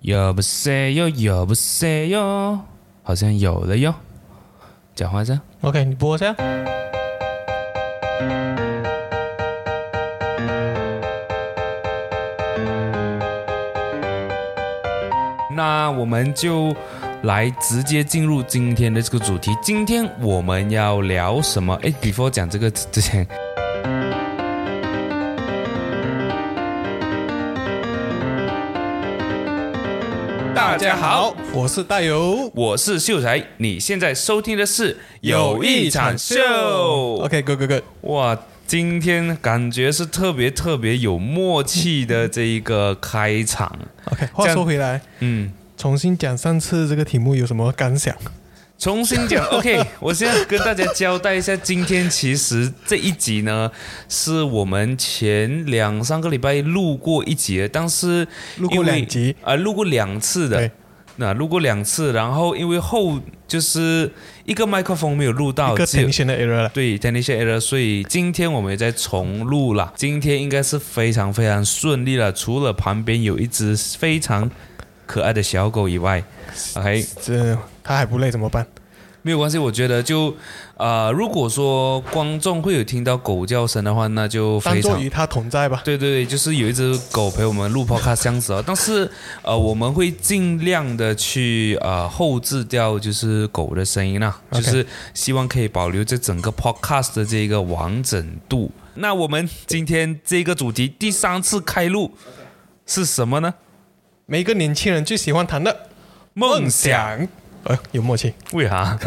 有不是哟，有不是哟，好像有了哟。讲话声，OK，你播一下。那我们就来直接进入今天的这个主题。今天我们要聊什么？哎，before 讲这个之前，家好，我是大友。我是秀才，你现在收听的是有一场秀。OK，Go Go Go。哇，今天感觉是特别特别有默契的这一个开场。OK，话说回来，嗯，重新讲上次这个题目有什么感想？重新讲，OK，我现在跟大家交代一下，今天其实这一集呢，是我们前两三个礼拜录过一集的，但是录过两集，啊、录过两次的，那录过两次，然后因为后就是一个麦克风没有录到，一个只有。对 error，所以今天我们也在重录了。今天应该是非常非常顺利了，除了旁边有一只非常可爱的小狗以外，OK，这他还不累怎么办？没有关系。我觉得就呃，如果说观众会有听到狗叫声的话，那就非常与他同在吧。对对对，就是有一只狗陪我们录 podcast 这样子啊。但是呃，我们会尽量的去呃后置掉就是狗的声音啦，就是希望可以保留这整个 podcast 的这个完整度。那我们今天这个主题第三次开录是什么呢？每一个年轻人最喜欢谈的梦想。呃，有默契。为啥？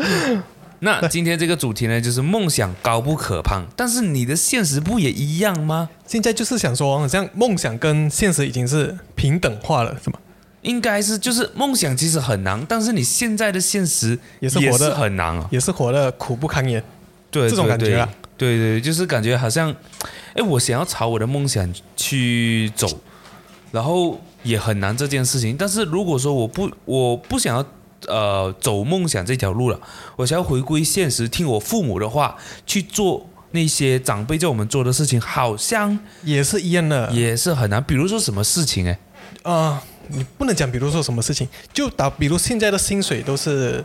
那今天这个主题呢，就是梦想高不可攀，但是你的现实不也一样吗？现在就是想说，好像梦想跟现实已经是平等化了，是吗？应该是，就是梦想其实很难，但是你现在的现实也是活得很难啊。也是活得苦不堪言。对，这种感觉啊对对对，就是感觉好像，哎，我想要朝我的梦想去走，然后也很难这件事情。但是如果说我不我不想要呃走梦想这条路了，我想要回归现实，听我父母的话，去做那些长辈叫我们做的事情，好像也是一样的。也是很难。比如说什么事情？哎，啊、你不能讲，比如说什么事情，就打，比如现在的薪水都是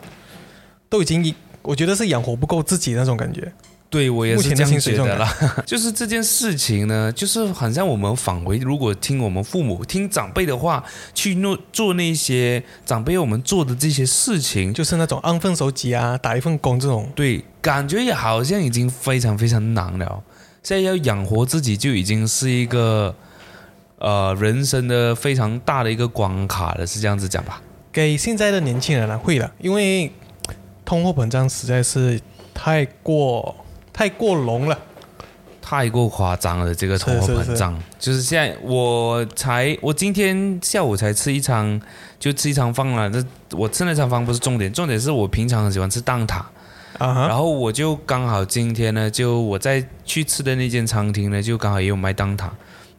都已经，我觉得是养活不够自己那种感觉。对我也是这样觉得啦。就是这件事情呢，就是好像我们返回，如果听我们父母、听长辈的话，去做做那些长辈要我们做的这些事情，就就是那种安分守己啊，打一份工这种，对，感觉也好像已经非常非常难了。现在要养活自己，就已经是一个呃人生的非常大的一个关卡了，是这样子讲吧？给现在的年轻人来会了，因为通货膨胀实在是太过太过浓了。太过夸张了，这个通货膨胀，就是现在我才我今天下午才吃一场，就吃一场饭了。这我吃那场饭不是重点，重点是我平常很喜欢吃蛋挞，然后我就刚好今天呢，就我在去吃的那间餐厅呢，就刚好也有卖蛋挞，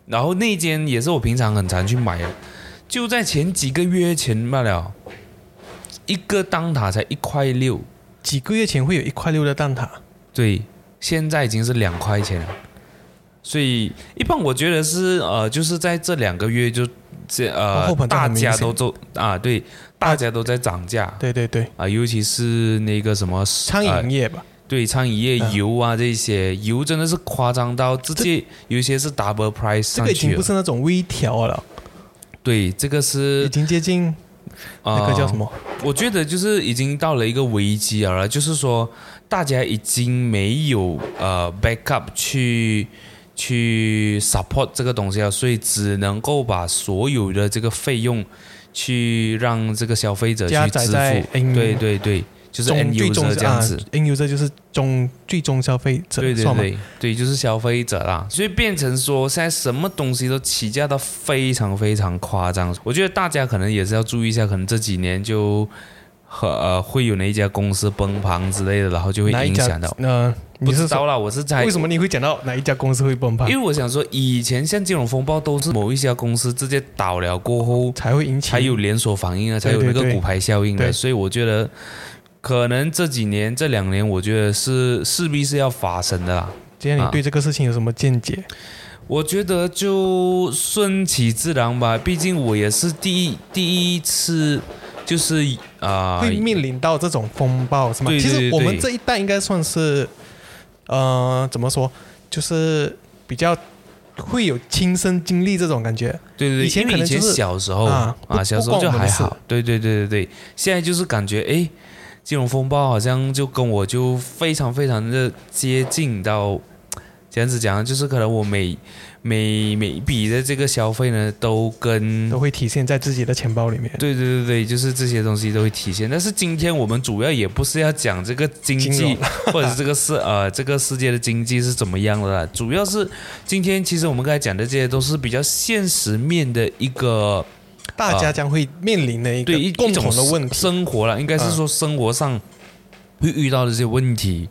然后那间也是我平常很常去买的，就在前几个月前罢了，一个蛋挞才一块六，几个月前会有一块六的蛋挞，对，现在已经是两块钱。了。所以一般我觉得是呃，就是在这两个月就这呃大家都都啊，对，大家都在涨价。对对对，啊，尤其是那个什么餐呃饮业吧，对餐饮业嗯。油啊这些油真的是夸张到直接有一些是 double price 这个已经不。是那种微调了，对，这个是已经接近那个叫什？么？呃我觉得就是已经到了一个危机了，就是说大家已经没有呃 backup 去去 support 这个东西了，所以只能够把所有的这个费用去让这个消费者去支付。对对对，就是中 end 最终 user 这样子。啊，end user 就是中最终消费者，对对对对，就是消费者啦，所以变成说现在什么东西都起价到非常非常夸张。我觉得大家可能也是要注意一下，可能这几年就和呃会有哪一家公司崩盘之类的，然后就会影响到。？呃，不你是说知道啦，我是猜为什么你会讲到哪一家公司会崩盘因为我想说，以前像金融风暴都是某一家公司直接倒了过后，才会引起？才有连锁反应啊，才有那个骨牌效应的。对所以我觉得，可能这几年、这两年，我觉得是势必是要发生的啦。今天你啊对这个事情有什么见解？我觉得就顺其自然吧，毕竟我也是第一第一次，就是啊、会面临到这种风暴是吗？对对其实我们这一代应该算是，呃，怎么说，就是比较会有亲身经历这种感觉。对对对，以前可能就是小时候啊不小时候就还好，对对对对对，现在就是感觉哎，金融风暴好像就跟我就非常非常的接近到，这样子讲，就是可能我每每每一笔的这个消费呢，都跟都会体现在自己的钱包里面。对对对对，就是这些东西都会体现。但是今天我们主要也不是要讲这个经济或者是这个世 呃这个世界的经济是怎么样的啦，主要是今天其实我们刚才讲的这些都是比较现实面的一个大家将会面临的一个对一共同的问题。生活了，应该是说生活上会遇到的这些问题，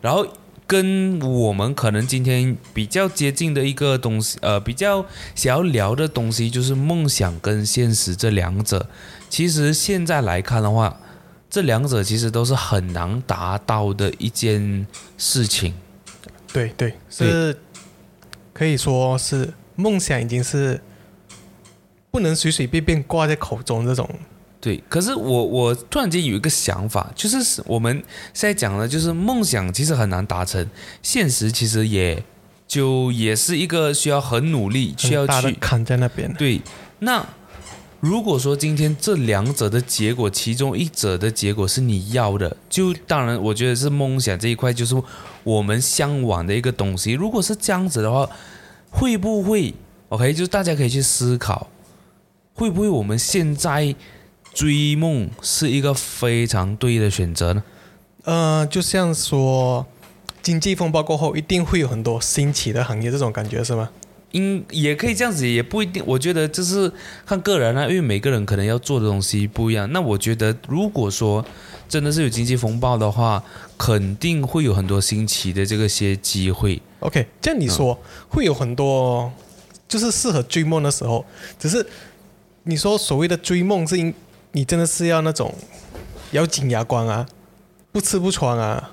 然后跟我们可能今天比较接近的一个东西，呃，比较想要聊的东西就是梦想跟现实这两者。其实现在来看的话，这两者其实都是很难达到的一件事情。对对，是可以说是梦想已经是不能随随便便挂在口中这种。对，可是我我突然间有一个想法，就是我们现在讲的，就是梦想其实很难达成，现实其实也就也是一个需要很努力，需要去扛在那边。对。那如果说今天这两者的结果，其中一者的结果是你要的，就当然我觉得是梦想这一块，就是我们向往的一个东西。如果是这样子的话，会不会 OK？就是大家可以去思考，会不会我们现在追梦是一个非常对的选择呢？呃，就像说经济风暴过后，一定会有很多新起的行业，这种感觉是吗？应也可以这样子，也不一定。我觉得就是看个人啊，因为每个人可能要做的东西不一样。那我觉得，如果说真的是有经济风暴的话，肯定会有很多新奇的这个些机会。OK，这样你说、会有很多就是适合追梦的时候，只是你说所谓的追梦是因你真的是要那种咬紧牙关啊，不吃不穿啊，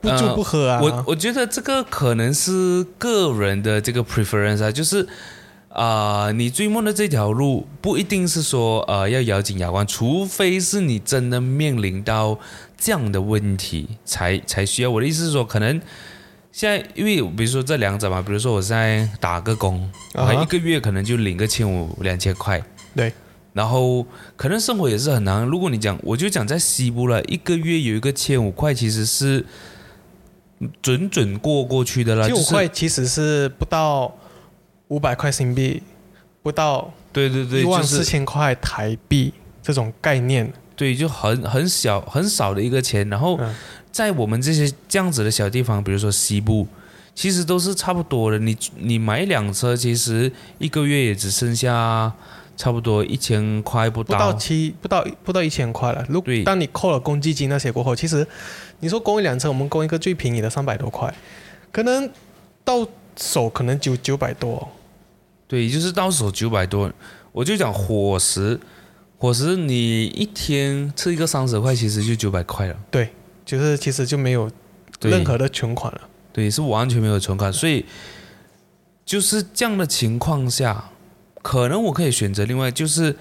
不住呃不喝啊。我我觉得这个可能是个人的这个 preference 啊，就是啊、你追梦的这条路不一定是说呃要咬紧牙关，除非是你真的面临到这样的问题才才需要。我的意思是说，可能现在因为比如说这两者嘛，比如说我现在打个工，我一个月可能就领个千五两千块，对，然后可能生活也是很难。如果你讲，我就讲在西部了，一个月有一个千五块，其实是准准过过去的啦。千五就是块其实是不到五百块新币，不到对对对，一万四千块台币这种概念。对，就很很小很少的一个钱。然后嗯在我们这些这样子的小地方，比如说西部，其实都是差不多的。你你买一辆车，其实一个月也只剩下差不多一千块不不到七，不到不到一千块了。如对当你扣了公积金那些过后，其实你说供一辆车，我们供一个最便宜的三百多块，可能到手可能九九百多。对，就是到手九百多。我就讲伙食，伙食你一天吃一个三十块，其实就九百块了。对，就是其实就没有任何的存款了。对，是完全没有存款，所以就是这样的情况下，可能我可以选择另外就是，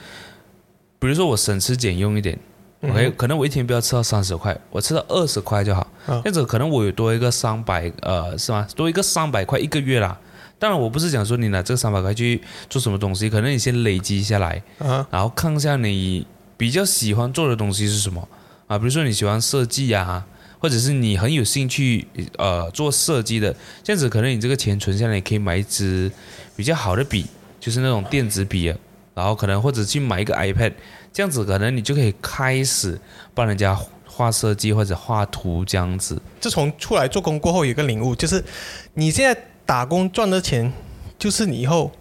比如说我省吃俭用一点、嗯 o k 可能我一天不要吃到三十块，我吃到二十块就好，啊。这样子可能我有多一个三百，呃，是吗？多一个三百块一个月啦。当然，我不是讲说你拿这三百块去做什么东西，可能你先累积下来，啊，然后看一下你比较喜欢做的东西是什么。啊，比如说你喜欢设计啊，或者是你很有兴趣呃做设计的，这样子可能你这个钱存下来，你可以买一支比较好的笔，就是那种电子笔啊，然后可能或者去买一个 iPad，这样子可能你就可以开始帮人家画设计或者画图这样子。自从出来做工过后，有一个领悟，就是你现在打工赚的钱，就是你以后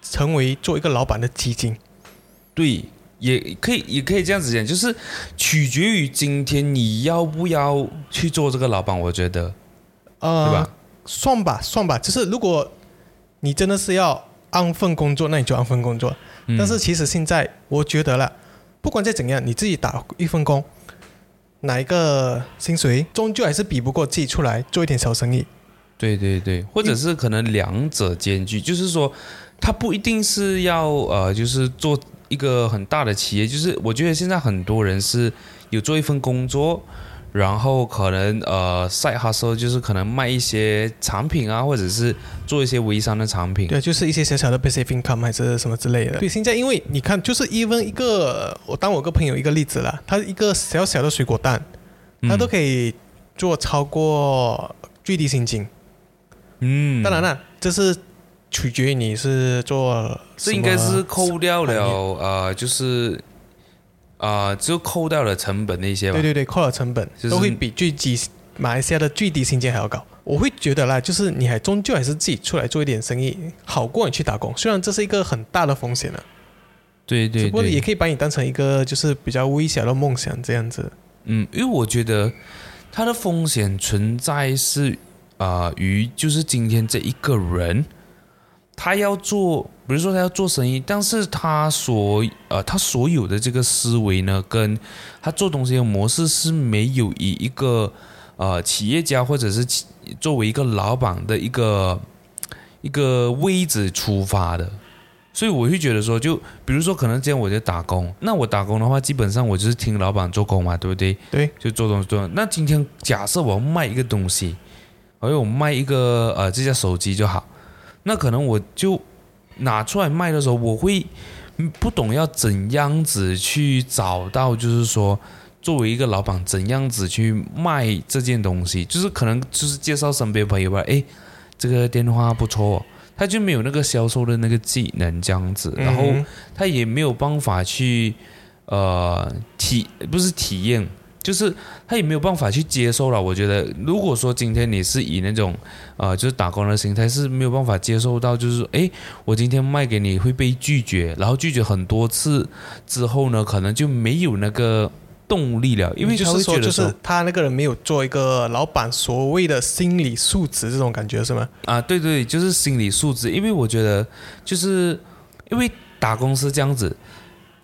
成为做一个老板的基金。对，也可以，也可以这样子讲，就是取决于今天你要不要去做这个老板，我觉得，呃，对吧？算吧，算吧，就是如果你真的是要安分工作，那你就安分工作。嗯但是其实现在我觉得了，不管再怎样，你自己打一份工，哪一个薪水终究还是比不过自己出来做一点小生意。对对对，或者是可能两者兼具，就是说，他不一定是要呃，就是做一个很大的企业，就是我觉得现在很多人是有做一份工作，然后可能呃赛哈说就是可能卖一些产品啊，或者是做一些微商的产品。对，就是一些小小的 basic income 还是什么之类的。对，现在因为你看，就是 even 一个，我当我个朋友一个例子啦，他一个小小的水果蛋，他都可以做超过最低薪金。嗯，当然了，这是取决于你是做这应该是扣掉了呃，就是啊，就扣掉了成本那些吧。对对对，扣了成本就是都会比最低马来西亚的最低薪金还要高。我会觉得啦，就是你还终究还是自己出来做一点生意，好过你去打工。虽然这是一个很大的风险了，对对只不过也，可以把你当成一个就是比较微小的梦想这样子。嗯，因为我觉得它的风险存在是啊、于就是今天这一个人，他要做，比如说他要做生意，但是他所呃他所有的这个思维呢，跟他做东西的模式是没有以一个呃企业家或者是企作为一个老板的一个一个位置出发的。所以我会觉得说，就比如说，可能今天我在打工，那我打工的话，基本上我就是听老板做工嘛，对不对？对，就做东西做。那今天假设我要卖一个东西，而我卖一个呃这家手机就好，那可能我就拿出来卖的时候，我会嗯不懂要怎样子去找到，就是说作为一个老板怎样子去卖这件东西，就是可能就是介绍身边朋友吧，诶，这个电话不错哦。他就没有那个销售的那个技能这样子，然后嗯他也没有办法去呃体不是体验，就是他也没有办法去接受了。我觉得，如果说今天你是以那种呃就是打工的心态，是没有办法接受到，就是说，诶，我今天卖给你会被拒绝，然后拒绝很多次之后呢，可能就没有那个动力了，因为他就是说，就是他那个人没有做一个老板所谓的心理素质这种感觉是吗？啊，对对，就是心理素质。因为我觉得，就是因为打工是这样子，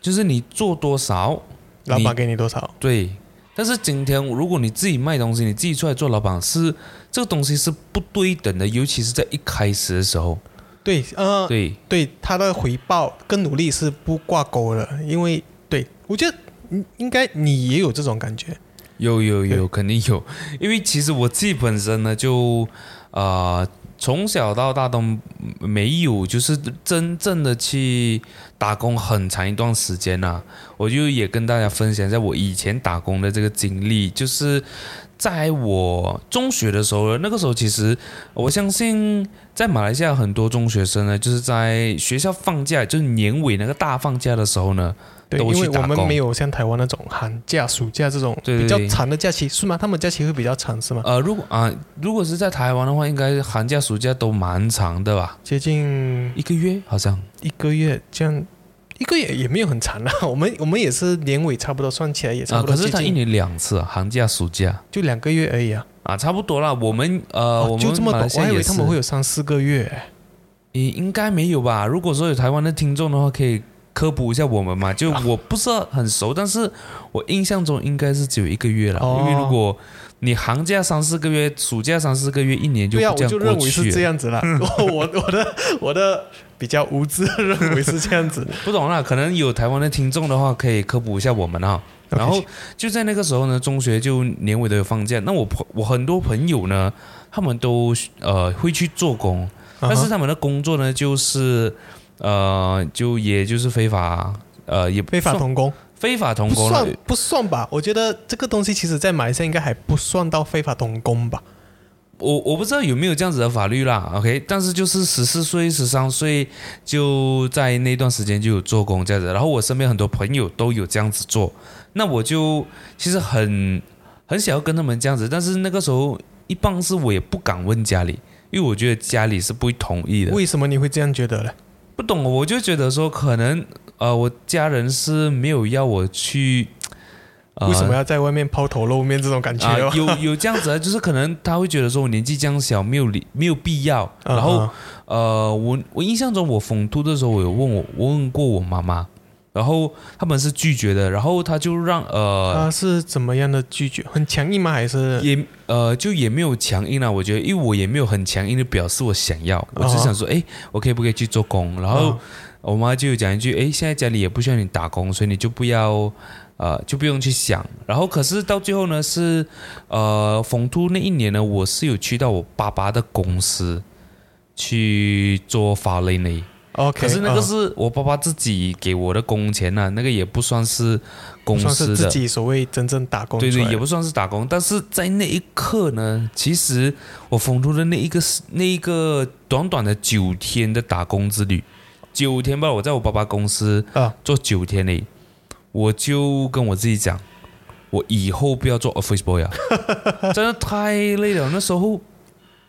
就是你做多少，老板给你多少？对。但是今天如果你自己卖东西，你自己出来做老板，是这个东西是不对等的，尤其是在一开始的时候。对，呃，对，对，他的回报跟努力是不挂钩的，因为对我觉得应应该你也有这种感觉。有有有，肯定有。因为其实我自己本身呢，就呃从小到大都没有就是真正的去打工很长一段时间呐、我就也跟大家分享一下我以前打工的这个经历，就是在我中学的时候，那个时候其实我相信在马来西亚很多中学生呢，就是在学校放假，就是年尾那个大放假的时候呢，对，因为我们没有像台湾那种寒假、暑假这种比较长的假期，是吗？他们假期会比较长，是吗？呃，如果啊、如果是在台湾的话，应该寒假暑假都蛮长的吧？接近一个月好像。一个月，这样一个月也没有很长啊。我们我们也是年尾差不多算起来也差啊，不多可是接近，一年两次、啊，寒假、暑假就两个月而已啊。啊，差不多啦。我们呃，哦我们就这么短，我还以为他们会有三四个月。诶，应该没有吧？如果说有台湾的听众的话，可以科普一下我们嘛。就我不是很熟，但是我印象中应该是只有一个月了。哦因为如果你寒假三四个月，暑假三四个月，一年就对啊，这样我就认过去了。为是这样子了。我我我的我的比较无知认为是这样子。不懂啦，可能有台湾的听众的话，可以科普一下我们啊。然后就在那个时候呢，中学就年尾都有放假。那我朋我很多朋友呢，他们都呃会去做工，但是他们的工作呢，就是呃就也就是非法呃也非法童工非法童工了算。不算吧？我觉得这个东西其实在马来西亚应该还不算到非法童工吧？我我不知道有没有这样子的法律啦，OK，但是就是十四岁、十三岁就在那段时间就有做工这样子，然后我身边很多朋友都有这样子做，那我就其实很很想要跟他们这样子，但是那个时候一般是我也不敢问家里，因为我觉得家里是不会同意的。为什么你会这样觉得呢？不懂，我就觉得说可能呃我家人是没有要我去。呃为什么要在外面抛头露面这种感觉？有有这样子啊，就是可能他会觉得说我年纪这样小，没有理没有必要。然后、啊呃，我我印象中我逢突的时候，我有问我我问过我妈妈，然然后他们是拒绝的，然后他就让呃他是怎么样的拒绝？很强硬吗？还是也呃就也没有强硬啊，我觉得，因为我也没有很强硬的表示我想要，我只想说，哎，我可以不可以去做工？然后我妈就有讲一句，哎，现在家里也不需要你打工，所以你就不要呃就不用去想。然后可是到最后呢，是呃逢突那一年呢，我是有去到我爸爸的公司去做法律呢。OK，可是那个嗯是我爸爸自己给我的工钱呢、那个也不算是公司的自，己所谓真正打工对对，也不算是打工。但是在那一刻呢，其实我疯出的那一个时那一个短短的九天的打工之旅，九天吧，我在我爸爸公司啊做九天嘞，我就跟我自己讲，我以后不要做 office boy 啊，真的太累了。那时候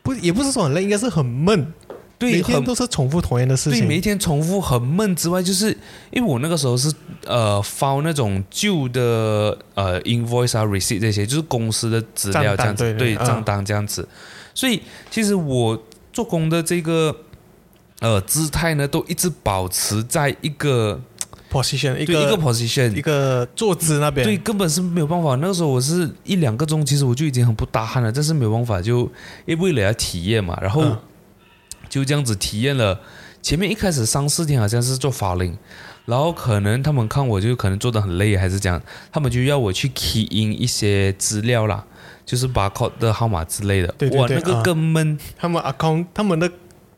不也不是说很累，应该是很闷，对很每天都是重复同样的事情。对，情。每一天重复很闷之外，就是因为我那个时候是呃发那种旧的呃 invoice 啊 receipt 这些，就是公司的资料这样子，对账单这样子，所以其实我做工的这个呃姿态呢，都一直保持在一个 position 一个一个个 position 一个坐姿那边，对，根本是没有办法。那个时候我是一两个钟，其实我就已经很不搭汗了，但是没有办法，就因为为了要体验嘛，然后嗯就这样子体验了。前面一开始三四天好像是做法令，然后可能他们看我就可能做的很累，还是这样，他们就要我去 key in 一些资料啦，就是 barcode 的号码之类的。对对哇，那个更闷。他们 account 他们的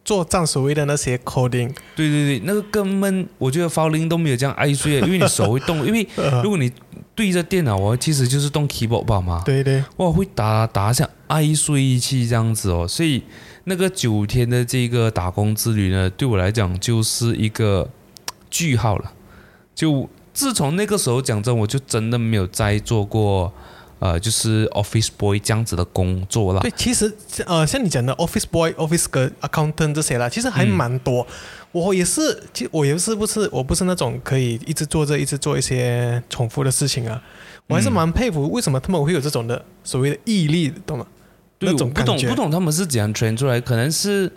做账所谓的那些 coding，对对对，那个更闷。我觉得法令都没有这样爱睡，因为你手会动，因为 呃如果你对着电脑，我其实就是动 keyboard 吧嘛。对对，哇，会打打像爱睡气这样子哦，所以那个九天的这个打工之旅呢，对我来讲就是一个句号了。就自从那个时候讲真，我就真的没有再做过呃，就是 office boy 这样子的工作了。对，其实呃，像你讲的 office boy、office accountant 这些啦，其实还嗯蛮多。我也是，其实我也是不是我不是那种可以一直做着一直做一些重复的事情啊。我还是嗯蛮佩服为什么他们会有这种的所谓的毅力，懂吗？对，我不懂不懂他们是怎样 train 出来，可能是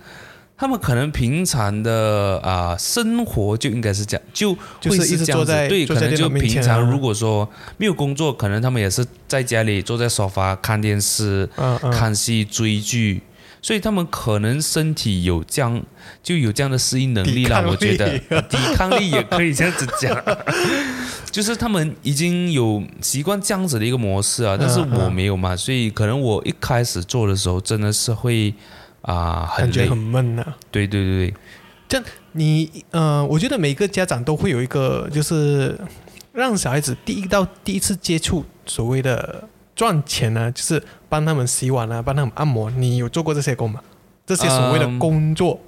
他们可能平常的啊、生活就应该是这样，就会就是一这样子。对，可能就平常啊如果说没有工作，可能他们也是在家里坐在沙发看电视、嗯嗯，看戏、追剧。所以他们可能身体有这样就有这样的适应能力啦，抵抗我觉得。抵抗力也可以这样子讲，就是他们已经有习惯这样子的一个模式啊，但是我没有嘛，所以可能我一开始做的时候真的是会啊、很累。感觉很，闷啊。对对对。对，你呃，我觉得每个家长都会有一个，就是让小孩子第一到第一次接触所谓的赚钱呢，就是帮他们洗碗啊，帮他们按摩。你有做过这些工吗？这些所谓的嗯工作，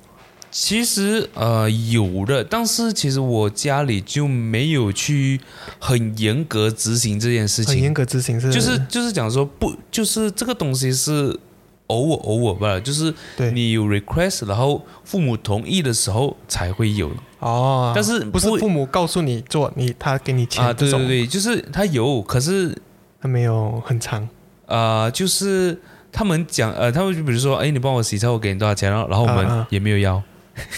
其实呃有的，但是其实我家里就没有去很严格执行这件事情，很严格执行是，就是就是讲说不，就是这个东西是偶尔偶尔吧，就是对。你有 request，然后父母同意的时候才会有。哦，但是不是父母告诉你做，你他给你钱啊，对对对，就是他有，可是他没有很长，呃，就是他们讲呃，他们就比如说，哎，你帮我洗车，我给你多少钱，然后然后我们啊啊也没有要，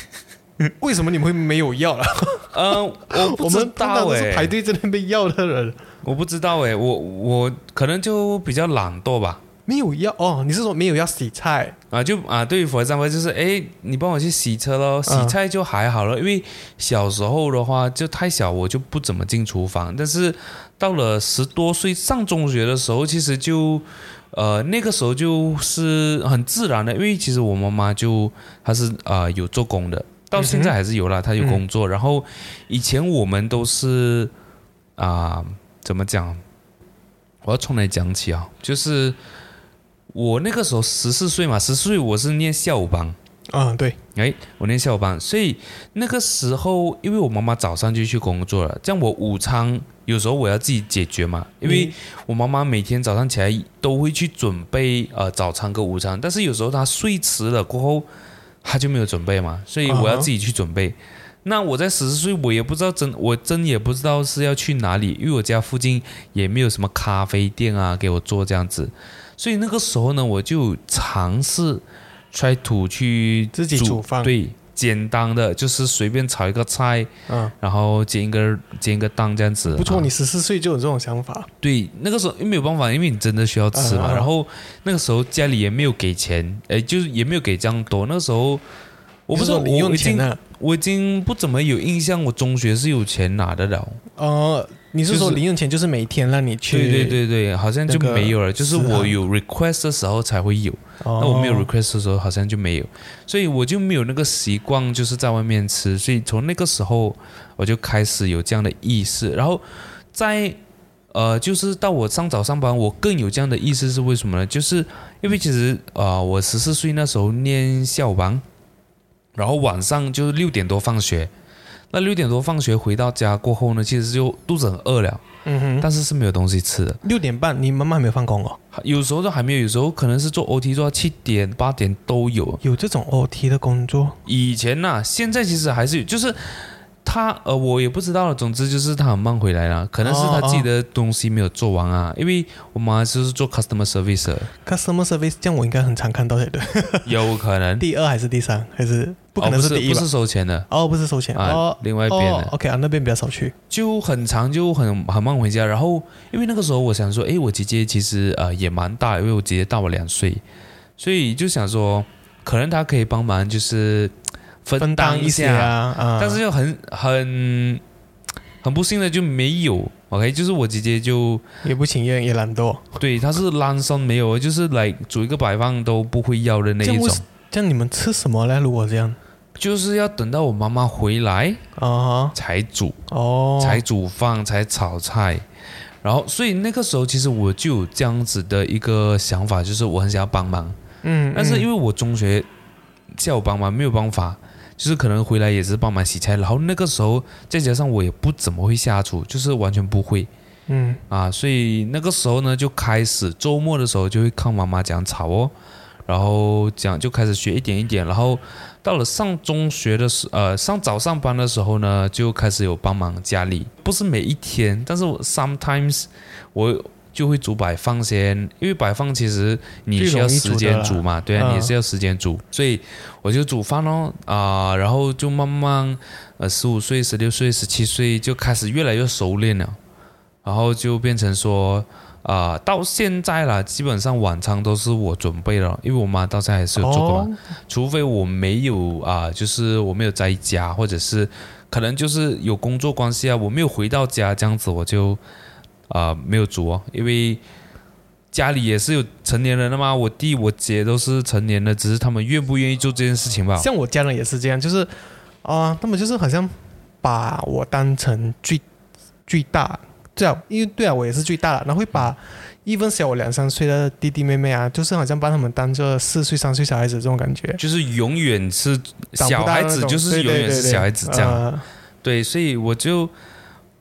为什么你们会没有要了？呃，我我不知道是排队在那边要的人，我不知道哎，我我可能就比较懒惰吧。没有要哦，你是说没有要洗菜？啊，就啊，对于佛山就是，哎，你帮我去洗车喽，洗嗯菜就还好了，因为小时候的话就太小，我就不怎么进厨房。但是到了十多岁上中学的时候，其实就，呃，那个时候就是很自然的，因为其实我妈妈就她是啊、呃有做工的，到现在还是有啦，她有工作。然后以前我们都是啊、怎么讲？我要从哪讲起啊？就是。我那个时候十四岁嘛，十四岁我是念下午班，嗯，对，哎，我念下午班，所以那个时候因为我妈妈早上就去工作了，这样我午餐有时候我要自己解决嘛，因为我妈妈每天早上起来都会去准备呃早餐跟午餐，但是有时候她睡迟了过后，她就没有准备嘛，所以我要自己去准备。那我在十四岁，我也不知道真，我真也不知道是要去哪里，因为我家附近也没有什么咖啡店啊给我做这样子，所以那个时候呢，我就尝试 try to 去自己煮饭。对，简单的，就是随便炒一个菜，嗯，然后煎一个煎一个蛋这样子。不错，啊你十四岁就有这种想法，对那个时候又没有办法，因为你真的需要吃嘛。然后那个时候家里也没有给钱，哎，就是也没有给这样多。那个时候我不知道，我已经？我已经不怎么有印象，我中学是有钱拿的了。哦，你是说零用钱就是每天让你去？对对对对，好像就没有了。就是我有 request 的时候才会有。哦，那我没有 request 的时候好像就没有，所以我就没有那个习惯，就是在外面吃。所以从那个时候我就开始有这样的意识，然后在呃，就是到我上早上班，我更有这样的意识是为什么呢？就是因为其实呃，我十四岁那时候念下午班，然后晚上就是六点多放学。那六点多放学回到家过后呢，其实就肚子很饿了，嗯哼，但是是没有东西吃的。六点半你妈妈还没有放工哦？有时候都还没有，有时候可能是做 OT 做到七点八点都有。有这种 OT 的工作？以前呐、现在其实还是有，就是他呃，我也不知道了。总之就是他很慢回来了，可能是他自己的东西没有做完啊。因为我妈就是做 customer service，的 customer service 这样我应该很常看到的，对 有可能第二还是第三？还是不可能是不是？收钱的哦，不是收钱啊，哦。另外一边的、哦，OK 啊，那边比较少去。就很长，就很很慢回家。然后因为那个时候我想说，诶，我姐姐其实呃也蛮大，因为我姐姐大我两岁，所以就想说，可能她可以帮忙，就是分分担担一些下啊啊！但是又很很很不幸的就没有。OK，就是我姐姐就也不情愿，也懒惰。对，她是懒散没有，就是来煮一个白饭都不会要的那一种这样为，这样你们吃什么呢？如果这样就是要等到我妈妈回来啊才煮，哦，才煮饭，才炒菜。然后，所以那个时候其实我就有这样子的一个想法，就是我很想要帮忙，嗯，但是因为为我中学叫我帮忙没有办法，就是可能回来也是帮忙洗菜，然后那个时候再加上我也不怎么会下厨，就是完全不会嗯啊，所以那个时候呢就开始周末的时候就会看妈妈讲炒哦，然后讲就开始学一点一点，然后到了上中学的时呃上早上班的时候呢，就开始有帮忙家里，不是每一天，但是我 sometimes 我。就会煮白放先，因为白放其实你需要时间煮嘛，对啊，嗯。你也是要时间煮，所以我就煮饭咯，啊、然后就慢慢，呃，十五岁、十六岁、十七岁就开始越来越熟练了，然后就变成说，啊、到现在了，基本上晚餐都是我准备了，因为我妈到现在还是有做过嘛，哦，除非我没有啊、就是我没有在家，或者是可能就是有工作关系啊，我没有回到家这样子，我就啊、没有煮哦，因为家里也是有成年人的嘛，我弟我姐都是成年的，只是他们愿不愿意做这件事情吧。像我家人也是这样，就是啊，他们就是好像把我当成最最大，对啊，因为对啊，我也是最大了，然后会把 even 小我两三岁的弟弟妹妹啊，就是好像把他们当做四岁三岁小孩子这种感觉。就是永远是小孩子，就是永远是小孩子这样。呃对，所以我就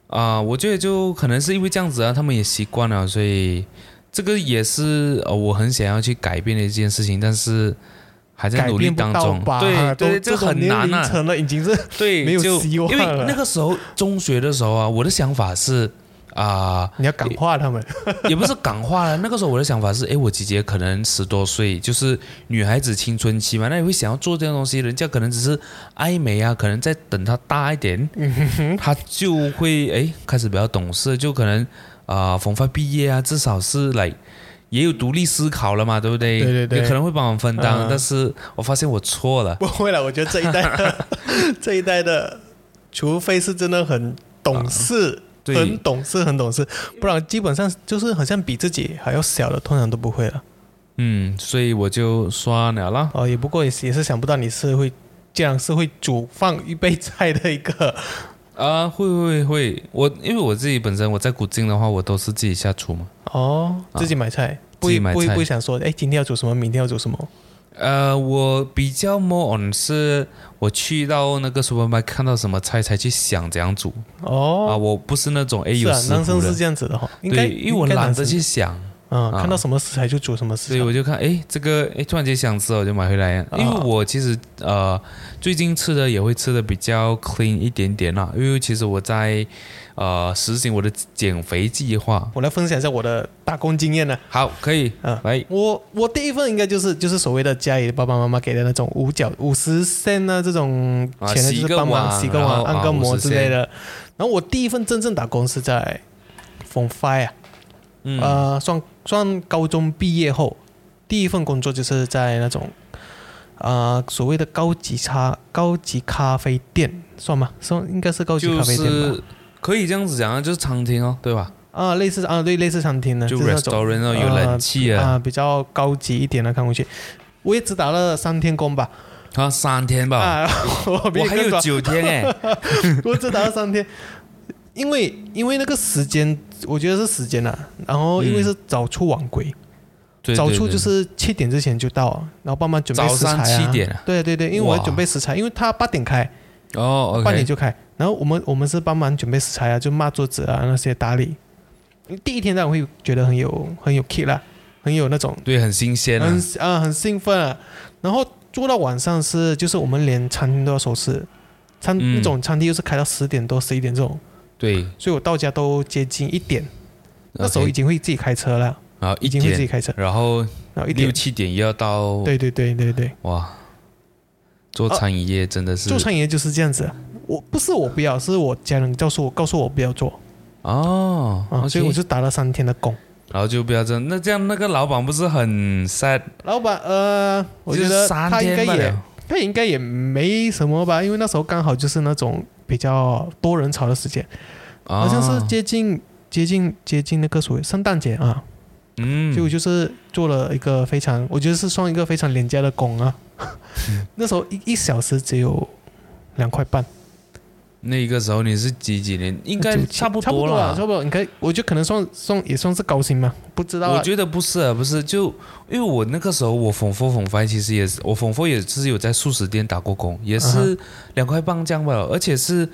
啊、我觉得就可能是因为这样子啊，他们也习惯了，所以这个也是呃我很想要去改变的一件事情，但是还在努力当中。吧？对对，都这个很难啊。成了已经是 对，没有就希望因为那个时候中学的时候啊，我的想法是啊、你要感化他们。也不是感化了。那个时候我的想法是，哎，我姐姐可能十多岁，就是女孩子青春期嘛，那你会想要做这样东西。人家可能只是爱美啊，可能再等她大一点，她就会哎开始比较懂事，就可能啊，逢发毕业啊，至少是来。也有独立思考了嘛，对不对？对对对也可能会帮忙分担，嗯但是我发现我错了。不会了，我觉得这一代的 这一代的，除非是真的很懂事。很懂事，很懂事，不然基本上就是好像比自己还要小的，通常都不会了。嗯，所以我就算了啦。哦，也不过也是也是想不到你是会这样是会煮饭预备菜的一个啊，会会会，我因为我自己本身我在古晋的话，我都是自己下厨嘛。哦，自己买菜，不会不会自己买菜不会想说，哎，今天要煮什么，明天要煮什么？呃，我比较 more on 是，我去到那个 supermarket 看到什么菜才去想怎样煮、啊，哦，我不是那种哎是啊，有食男生是，这样子的哈，对，因为我懒得去想，嗯，啊看到什么食材就煮什么食材。所以我就看，哎，这个哎，突然间想吃，我就买回来。因为我其实呃，最近吃的也会吃的比较 clean 一点点啦。因为其实我在呃实行我的减肥计划。我来分享一下我的打工经验呢。好，可以，嗯来，我我第一份应该就是就是所谓的家里爸爸妈妈给的那种五角五十 cent 啊这种啊钱的，就是帮忙碗洗个碗、按个摩之类的。然后我第一份真正打工是在 Form Five 啊，嗯，呃，算算高中毕业后，第一份工作就是在那种呃所谓的高级茶高级咖啡店，算吗？算应该是高级咖啡店吧。是可以这样子讲啊，就是餐厅哦，对吧？啊，类似啊，对，类似餐厅的，就就是那种 restaurant 哦，有冷气啊、啊，比较高级一点的看过去。我也只打了三天工吧，啊，三天吧，啊，我我还有九天哎，我只打了三天，因为因为那个时间，我觉得是时间啊，然后因为是早出晚归，对早出就是七点之前就到，然后帮忙准备早上食材啊。七点。啊对对对，因为我要准备食材，因为他八点开，哦八点就开，然后我们我们是帮忙准备食材啊，就抹桌子啊那些打理。第一天当然会觉得很有很有 kick 啦，很有那种对，很新鲜啊。很，啊很兴奋啊。然后做到晚上是就是我们连餐厅都要收拾，餐、嗯。那种餐厅又是开到十点多十一点这种，对，所以我到家都接近一点，那时候已经会自己开车了，然后已经会自己，开车，然后六然后一点，七点又要到，对对对对对，哇，做餐饮业真的是做餐饮业就是这样子。啊。我不是我不要，是我家人告诉我告诉我不要做。哦所以我就打了三天的工。然后就不要这样，那这样那个老板不是很 sad？老板，呃，我觉得三他应该也天罢了，他应该也没什么吧，因为那时候刚好就是那种比较多人潮的时间，好像是哦接近接近接近那个所谓圣诞节啊，嗯，所以我就是做了一个非常，我觉得是算一个非常廉价的工啊。那时候一一小时只有两块半，那个时候你是几几年？应该差不多了差。不多。你可以，我觉得可能算算也算是高薪嘛，不知道啊。我觉得不是啊，不是，就因为我那个时候我缝 four 缝 five 其实也是，我缝 four 也是有在素食店打过工，也嗯是两块半这样吧，而且是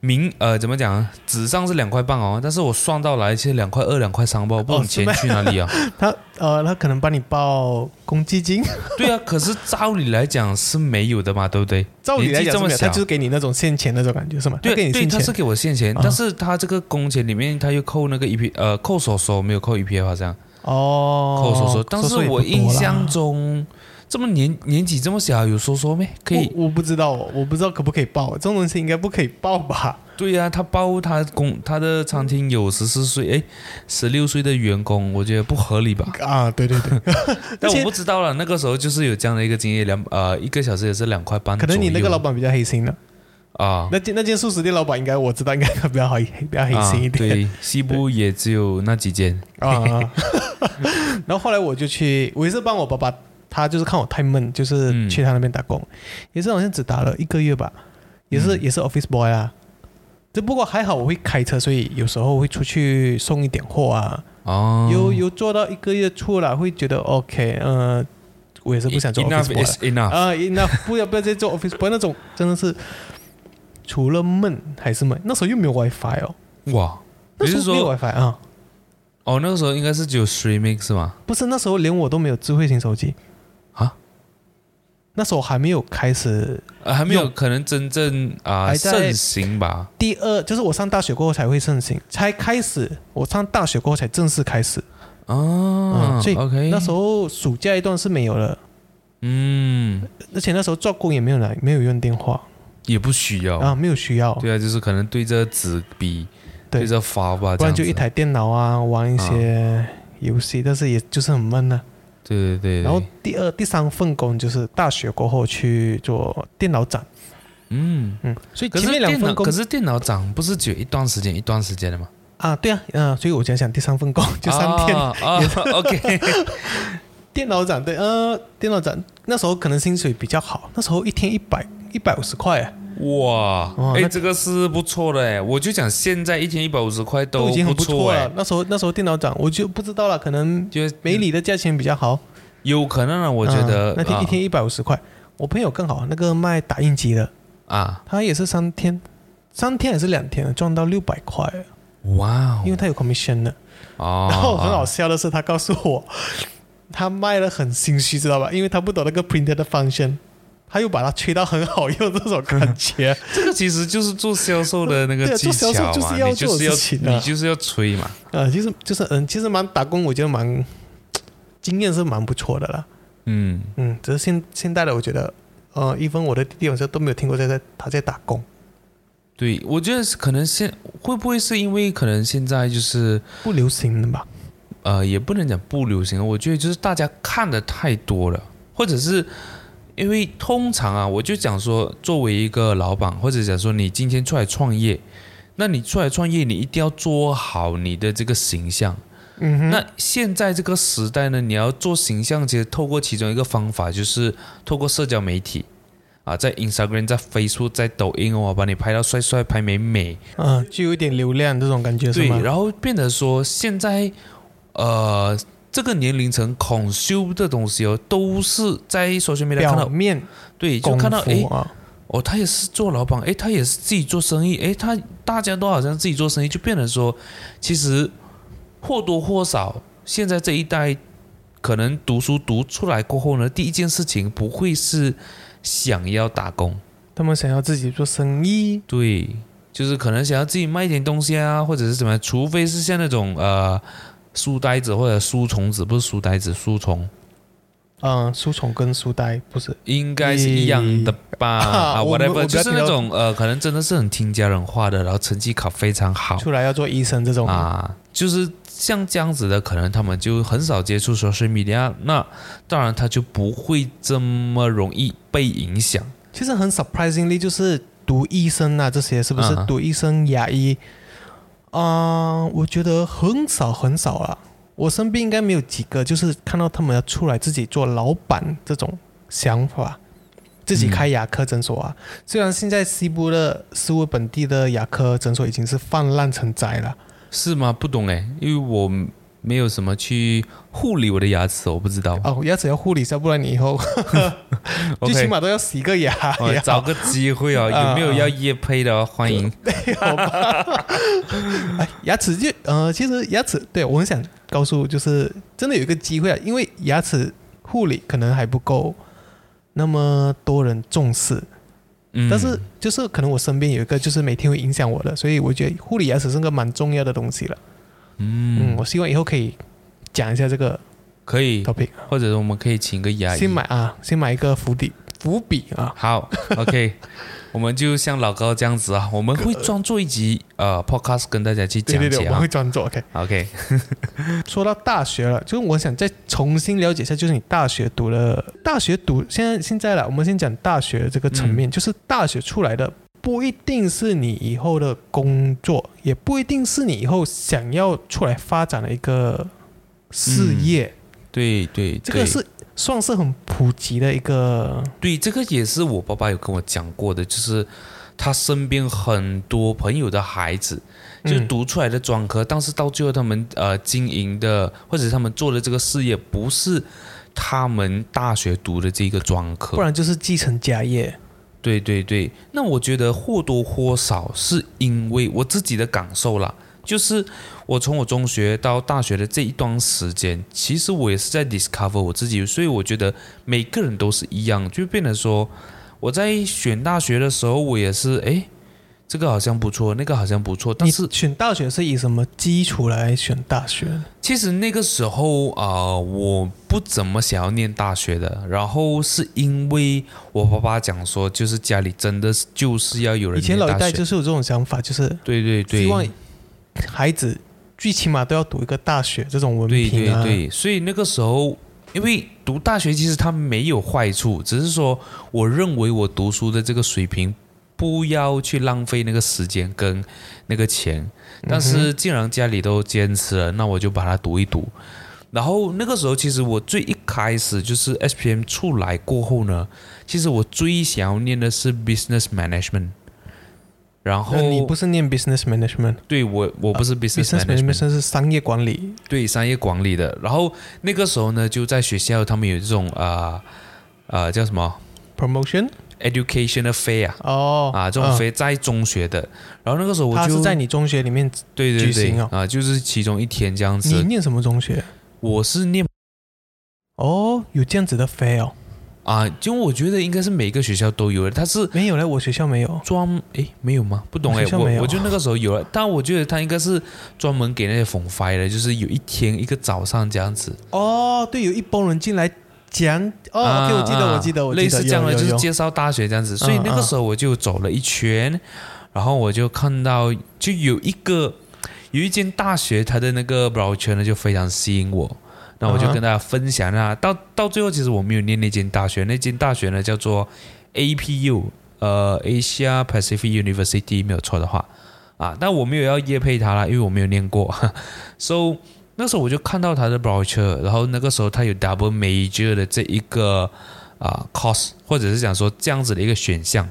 明呃怎么讲啊？纸上是两块半哦，但是我算到来其实两块二、两块三吧，我不懂钱去哪里啊？他呃，他可能帮你报公积金，对啊，可是照理来讲是没有的嘛，对不对？照理来讲他就是给你那种现钱那种感觉是吗？对对，他是给我现钱，啊但是他这个工钱里面他又扣那个 EP 呃扣手手没有扣 EPF 好像哦，扣手手，但是我印象中这么年年纪这么小有说说没？可以我我不知道，我不知道可不可以报，这种东西应该不可以报吧？对呀、他包他工他的餐厅有十四岁哎十六岁的员工，我觉得不合理吧？啊，对对对，但我不知道了，那个时候就是有这样的一个经验，两呃一个小时也是两块半可能你那个老板比较黑心呢，啊那间那间素食店老板应该我知道应该比较好比较黑心一啊、点对，西部也只有那几间，啊。然后后来我就去，我也是帮我爸爸，他就是看我太闷，就是嗯。去他那边打工，也是好像只打了一个月吧，也是、嗯。也是 office boy 啊。只不过还好我会开车，所以有时候会出去送一点货啊。哦，有有做到一个月出来，会觉得 OK，呃，我也是不想做 office enough boy 了 is enough，啊，那不要不要再做 office boy 那种，真的是除了闷还是闷。那时候又没有 WiFi 哦，哇，你是那时候没有 WiFi 啊，哦那个时候应该是只有 streaming 是吗？不是那时候连我都没有智慧型手机。啊，那时候还没有开始。呃，还没有可能真正啊、还盛行吧？第二就是我上大学过后才会盛行，才开始。我上大学过后才正式开始，哦嗯，所以，OK，那时候暑假一段是没有了，嗯。而且那时候做工也没有来，没有用电话。也不需要，啊，没有需要，对啊，就是可能对着纸笔对。对着发吧，不然就一台电脑啊，玩一些游戏，但是也就是很闷啊。对对对，然后第二、第三份工就是大学过后去做电脑展，嗯，嗯，所以前面两份工可是电脑展不是只有一段时间一段时间的吗？啊，对啊，嗯、所以我讲讲第三份工 就三天、啊啊，OK，电脑展，对，呃，电脑展那时候可能薪水比较好，那时候一天一百一百五十块，哎哇，哎，这个是不错的哎，我就讲现在一天一百五十块都已经很不错了。，那时候那时候电脑涨我就不知道了，可能就美里的价钱比较好，有可能啊，我觉得啊那天一天一百五十块。我朋友更好，那个卖打印机的，啊，他也是三天，三天还是两天赚到六百块，哇哦，因为他有 commission 的。哦，然后很好笑的是，他告诉我，他卖的很心虚，知道吧？因为他不懂那个 printer 的 function，他又把它吹到很好用，这种感觉。这个其实就是做销售的那个技巧嘛，就是要你就是要做事情啊你就是要吹嘛。呃，其实就是嗯，其实蛮打工，我觉得蛮经验是蛮不错的啦。嗯，嗯，只是现现在的我觉得，呃，一分我的弟弟好像都没有听过在在他在打工，对，我觉得是可能现会不会是因为可能现在就是不流行了吧？呃，也不能讲不流行，我觉得就是大家看的太多了，或者是因为通常啊，我就讲说，作为一个老板，或者讲说你今天出来创业，那你出来创业，你一定要做好你的这个形象。嗯哼，那现在这个时代呢，你要做形象，其实透过其中一个方法，就是透过社交媒体啊，在 Instagram、在 Facebook、在抖音哦，把你拍到帅帅、拍美美，嗯、就有点流量这种感觉是对，吗？然后变得说现在呃这个年龄层 consume 的东西哦，都是在 social media 看到，面对，就功看到诶哦，他也是做老板，诶，他也是自己做生意，诶，他大家都好像自己做生意，就变得说，其实或多或少，现在这一代可能读书读出来过后呢，第一件事情不会是想要打工，他们想要自己做生意，对，就是可能想要自己卖一点东西啊，或者是怎么样，除非是像那种呃书呆子或者书虫子，不是书呆子，书虫。嗯，书虫跟书呆不是，应该是一样的吧？啊我们我，whatever，就是那种呃，可能真的是很听家人话的，然后成绩考非常好出来要做医生这种，啊，就是像这样子的，可能他们就很少接触 social media，那当然他就不会这么容易被影响。其实很 surprisingly 就是读医生啊这些是不是？嗯读医生、牙医啊、我觉得很少很少了。我身边应该没有几个，就是看到他们要出来自己做老板这种想法，自己开牙科诊所啊。虽然现在西部的西部本地的牙科诊所已经是泛滥成灾了，是吗？不懂诶，因为我没有什么去护理我的牙齿，我不知道。哦，牙齿要护理一下，不然你以后 最起码都要洗个牙。也找个机会哦，有没有要夜配的哦？欢迎。好吧？哎，牙齿就呃，其实牙齿对我很想告诉，就是真的有一个机会啊，因为牙齿护理可能还不够那么多人重视，嗯但是就是可能我身边有一个就是每天会影响我的，所以我觉得护理牙齿是个蛮重要的东西了。嗯，嗯，我希望以后可以讲一下这个可以，topic，或者我们可以请个牙医。先买啊，先买一个伏笔伏笔啊。好，OK，我们就像老高这样子啊，我们会专做一集呃 podcast 跟大家去讲对对对，我解啊会。专注。OK，OK，说到大学了，就是我想再重新了解一下，就是你大学读了，大学读现在现在了，我们先讲大学这个层面，就是大学出来的不一定是你以后的工作，也不一定是你以后想要出来发展的一个事业，对对，对这个是算是很普及的一个，对，这个也是我爸爸有跟我讲过的，就是他身边很多朋友的孩子，就嗯读出来的专科，但是到最后他们呃经营的或者他们做的这个事业，不是他们大学读的这个专科，不然就是继承家业。对对对，那我觉得或多或少是因为我自己的感受啦，就是我从我中学到大学的这一段时间，其实我也是在 discover 我自己，所以我觉得每个人都是一样，就变得说我在选大学的时候，我也是诶，这个好像不错，那个好像不错，但是选大学是以什么基础来选大学？其实那个时候啊、呃我不怎么想要念大学的。然后是因为我爸爸讲说，就是家里真的是就是要有人以前老一代就是有这种想法，就是对对对，希望孩子最起码都要读一个大学这种文对凭啊。对对，所以那个时候，因为读大学其实它没有坏处，只是说我认为我读书的这个水平不要去浪费那个时间跟那个钱。但是既然家里都坚持了，那我就把它读一读。然后那个时候，其实我最一开始就是 SPM 出来过后呢，其实我最想要念的是 Business Management。然后你不是念 business management？对我我不是 business business management，management 是商业管理。对商业管理的。然后那个时候呢，就在学校他们有这种啊啊、呃叫什么 promotion educational fair 啊哦啊这种嗯 fair 在中学的，然后那个时候我他就是在你中学里面，对对对行哦啊，就是其中一天这样子你子。念什么中学？我是念哦，有这样子的飞哦？啊，就我觉得应该是每个学校都有的，它是没有嘞，我学校没有。专诶没有吗？不懂诶，我我我就那个时候有了，但我觉得他应该是专门给那些冯发的，就是有一天一个早上这样子。哦，对，有一帮人进来讲。哦、我记得，啊我记得，我记得类似这样的，就是介绍大学这样子。所以那个时候我就走了一圈，然后我就看到就有一个有一间大学，它的那个 brochure 呢就非常吸引我。那我就跟大家分享啊，到到最后其实我没有念那间大学，那间大学呢叫做 APU，呃，Asia Pacific University 没有错的话啊，但我没有要业配它啦，因为我没有念过。so 那时候我就看到他的 brochure，然后那个时候他有 double major 的这一个啊、course，或者是讲说这样子的一个选项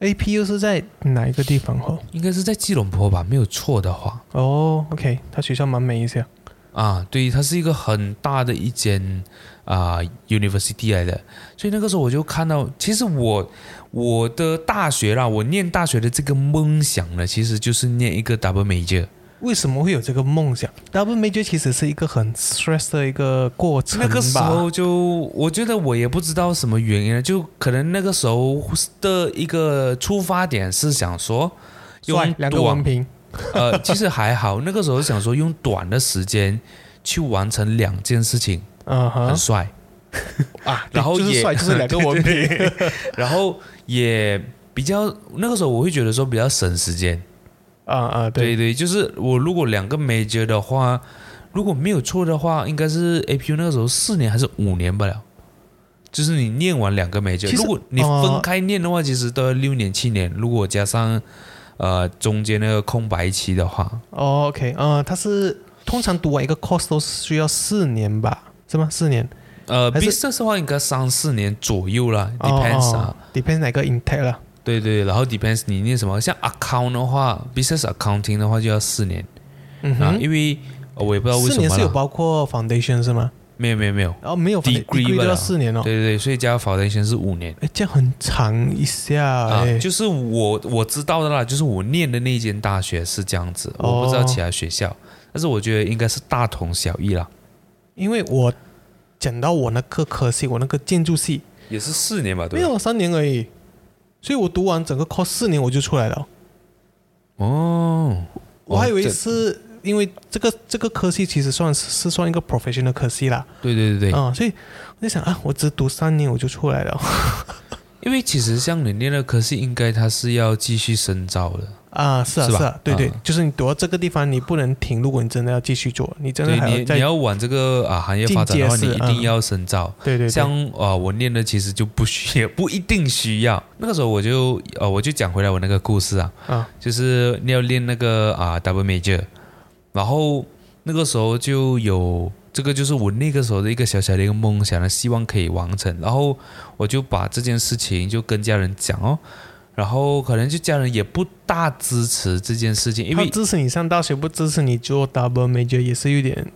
，APU 是在哪一个地方哦？应该是在吉隆坡吧，没有错的话。哦，OK，他学校蛮美一些。啊，对，它是一个很大的一间啊、university 来的，所以那个时候我就看到，其实我我的大学啦，我念大学的这个梦想呢，其实就是念一个 double major。为什么会有这个梦想？Double major 其实是一个很 stress 的一个过程吧。那个时候就我觉得我也不知道什么原因，就可能那个时候的一个出发点是想说用帅两个短文凭，呃，其实还好，那个时候想说用短的时间去完成两件事情，嗯哼很帅。啊，然后也就是帅，就是两个 文凭。然后也比较那个时候我会觉得说比较省时间，啊啊，对，对对，就是我如果两个 major 的话，如果没有错的话，应该是 APU 那个时候四年还是五年不了，就是你念完两个 major，如果你呃分开念的话，其实都要六年七年，如果加上呃中间那个空白期的话，哦，OK，呃，他是通常读完一个 course 都是需要四年吧？是吗？四年呃，business 的话应该三四年左右啦哦，depends 啊。哦，depends 哪个 intake 了。对对，然后 depends 你念什么，像 account 的话，business accounting 的话就要四年。啊，嗯哼，因为呃我也不知道为四年是有包括 foundation 是吗？没有没有没有，然后没有 Degree 都要四年哦。对对对，所以加 foundation 是五年哎，这样很长一下啊哎。，就是我我知道的啦，就是我念的那间大学是这样子，哦我不知道其他学校，但是我觉得应该是大同小异啦，因为我讲到我那个科系，我那个建筑系也是四年吧，对吧？没有三年而已，所以我读完整个 course 四年我就出来了。哦，我还以为是因为这个这个科系其实算是是算一个 professional 科系啦，对对对对，啊、所以我在想啊，我只读三年我就出来了。因为其实像你念的科系，应该它是要继续深造的，啊，是啊是是啊，对对，啊就是你躲到这个地方你不能停，如果你真的要继续做，你真的你还要再你要往这个啊行业发展的话，你一定要深造。对对对，像啊、呃我念的其实就不需要，不一定需要。那个时候我就呃，我就讲回来我那个故事啊，啊就是你要练那个啊、double major，然后那个时候就有这个就是我那个时候的一个小小的一个梦想呢，希望可以完成。然后我就把这件事情就跟家人讲哦，然后可能就家人也不大支持这件事情，因为他支持你上大学，不支持你做 double major 也是有点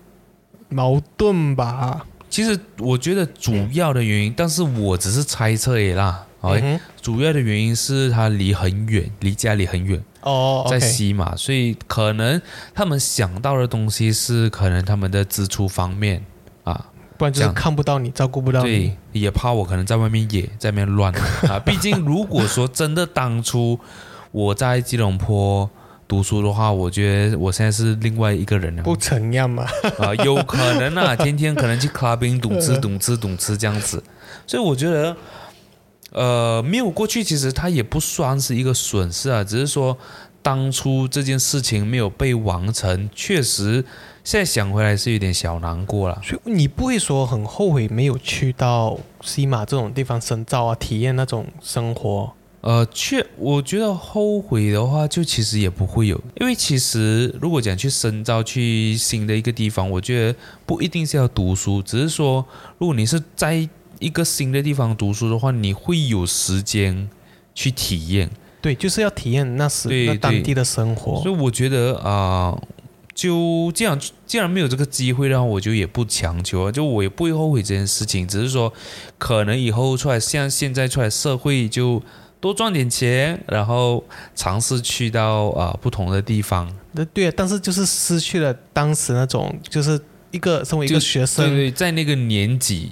矛盾吧？其实我觉得主要的原因，但是我只是猜测也啦。哎、嗯主要的原因是他离很远，离家里很远，哦在西马，所以可能他们想到的东西是可能他们的支出方面啊，不然就是看不到你，照顾不到你对，也怕我可能在外面野，在外面乱 啊。毕竟如果说真的当初我在吉隆坡读书的话，我觉得我现在是另外一个人了不成样嘛？啊，有可能啊，天天可能去 clubbing 赌吃赌吃赌吃这样子，所以我觉得。呃，没有过去，其实它也不算是一个损失啊，只是说当初这件事情没有被完成，确实现在想回来是有点小难过了。所以你不会说很后悔没有去到西马这种地方深造啊，体验那种生活？呃，确，我觉得后悔的话，就其实也不会有，因为其实如果讲去深造、去新的一个地方，我觉得不一定是要读书，只是说，如果你是在一个新的地方读书的话，你会有时间去体验。对，就是要体验那时那当地的生活所以我觉得啊、就这样，既然没有这个机会的话，我就也不强求啊，就我也不会后悔这件事情，只是说可能以后出来，像现在出来社会就多赚点钱，然后尝试去到啊、不同的地方，那对啊，但是就是失去了当时那种，就是一个身为一个学生对对，在那个年纪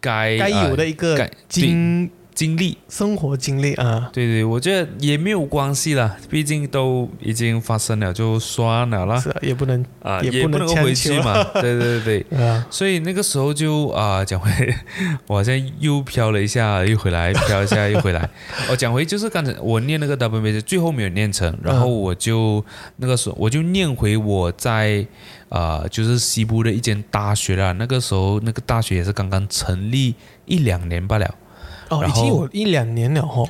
该该有的呃一个该经经历。生活经历啊。对对，我觉得也没有关系啦，毕竟都已经发生了，就算了啦。是啊，也不能啊，也不能回去嘛。对对对对，啊，所以那个时候就啊、讲回，我好像又飘了一下，又回来，飘一下又回来。我 讲回就是刚才我念那个 W B 最后没有念成，然后我就、那个时候我就念回我在啊、就是西部的一间大学啦。那个时候那个大学也是刚刚成立一两年罢了。哦，已经有一两年了哦。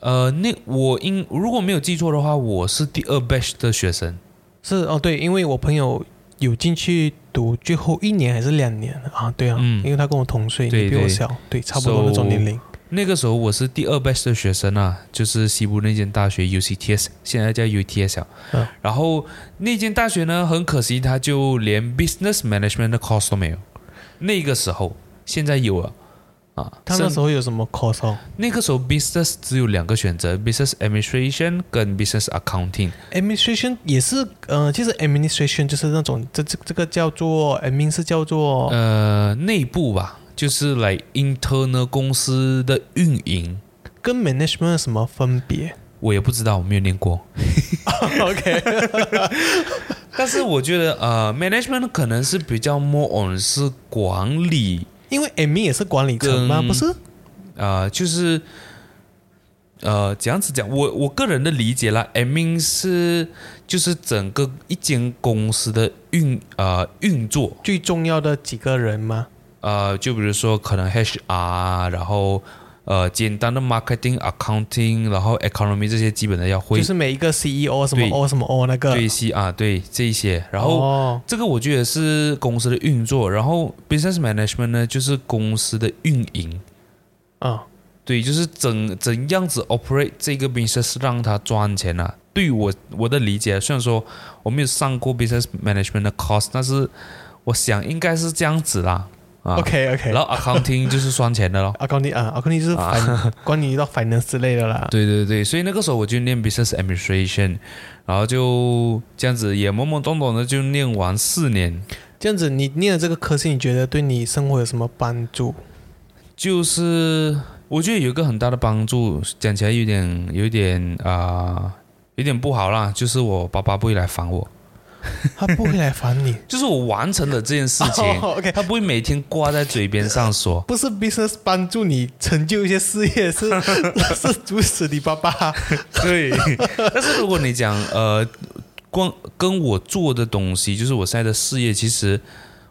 呃，那我应如果没有记错的话，我是第二 batch 的学生。是哦，对，因为我朋友有进去读最后一年还是两年啊？对啊，嗯因为他跟我同岁，对对你比我小，对，差不多那种年龄。那个时候我是第二 batch 的学生啊，就是西部那间大学 UCTS，现在叫 UTS 啊。嗯然后那间大学呢，很可惜，他就连 business management 的 course 都没有。那个时候，现在有了啊。他那甚时候有什么 course 哦那个时候 business 只有两个选择，business administration 跟 business accounting。？administration 也是，呃，其实 administration 就是那种这这这个叫做 admin 是叫做呃，内部吧，就是来 internal 公司的运营，跟 management 有什么分别我也不知道，我没有念过。？OK，但是我觉得呃，management 可能是比较 more on 是管理，因为 admin 也是管理层吗？不是？呃，就是呃，这样子讲，我我个人的理解啦，admin 是就是整个一间公司的运呃运作，最重要的几个人吗？呃，就比如说可能 HR，然后呃简单的 marketing、accounting，然后 economy 这些基本的要会，就是每一个 CEO 什么 O 什么 O 那个，对 C 啊，对这一些，然后。哦这个我觉得是公司的运作，然后 business management 呢，就是公司的运营，啊，对，就是怎怎样子 operate 这个 business 让它赚钱啊。对于我我的理解，虽然说我没有上过 business management 的 course，但是我想应该是这样子啦。啊 OK OK，然后 accounting 就是算钱的咯。，accounting 啊，，accounting 就是反 关于到 finance 之类的啦。对对对，所以那个时候我就念 business administration，然后就这样子也懵懵懂懂的就念完四年。这样子，你念的这个科系，你觉得对你生活有什么帮助？就是我觉得有一个很大的帮助，讲起来有点有点啊、有点不好啦，就是我爸爸不会来烦我，他不会来烦你。就是我完成了这件事情，他不会每天挂在嘴边上说。不是 business 帮助你成就一些事业，是 是阻止你爸爸。对，但是如果你讲呃，光跟我做的东西，就是我现在的事业，其实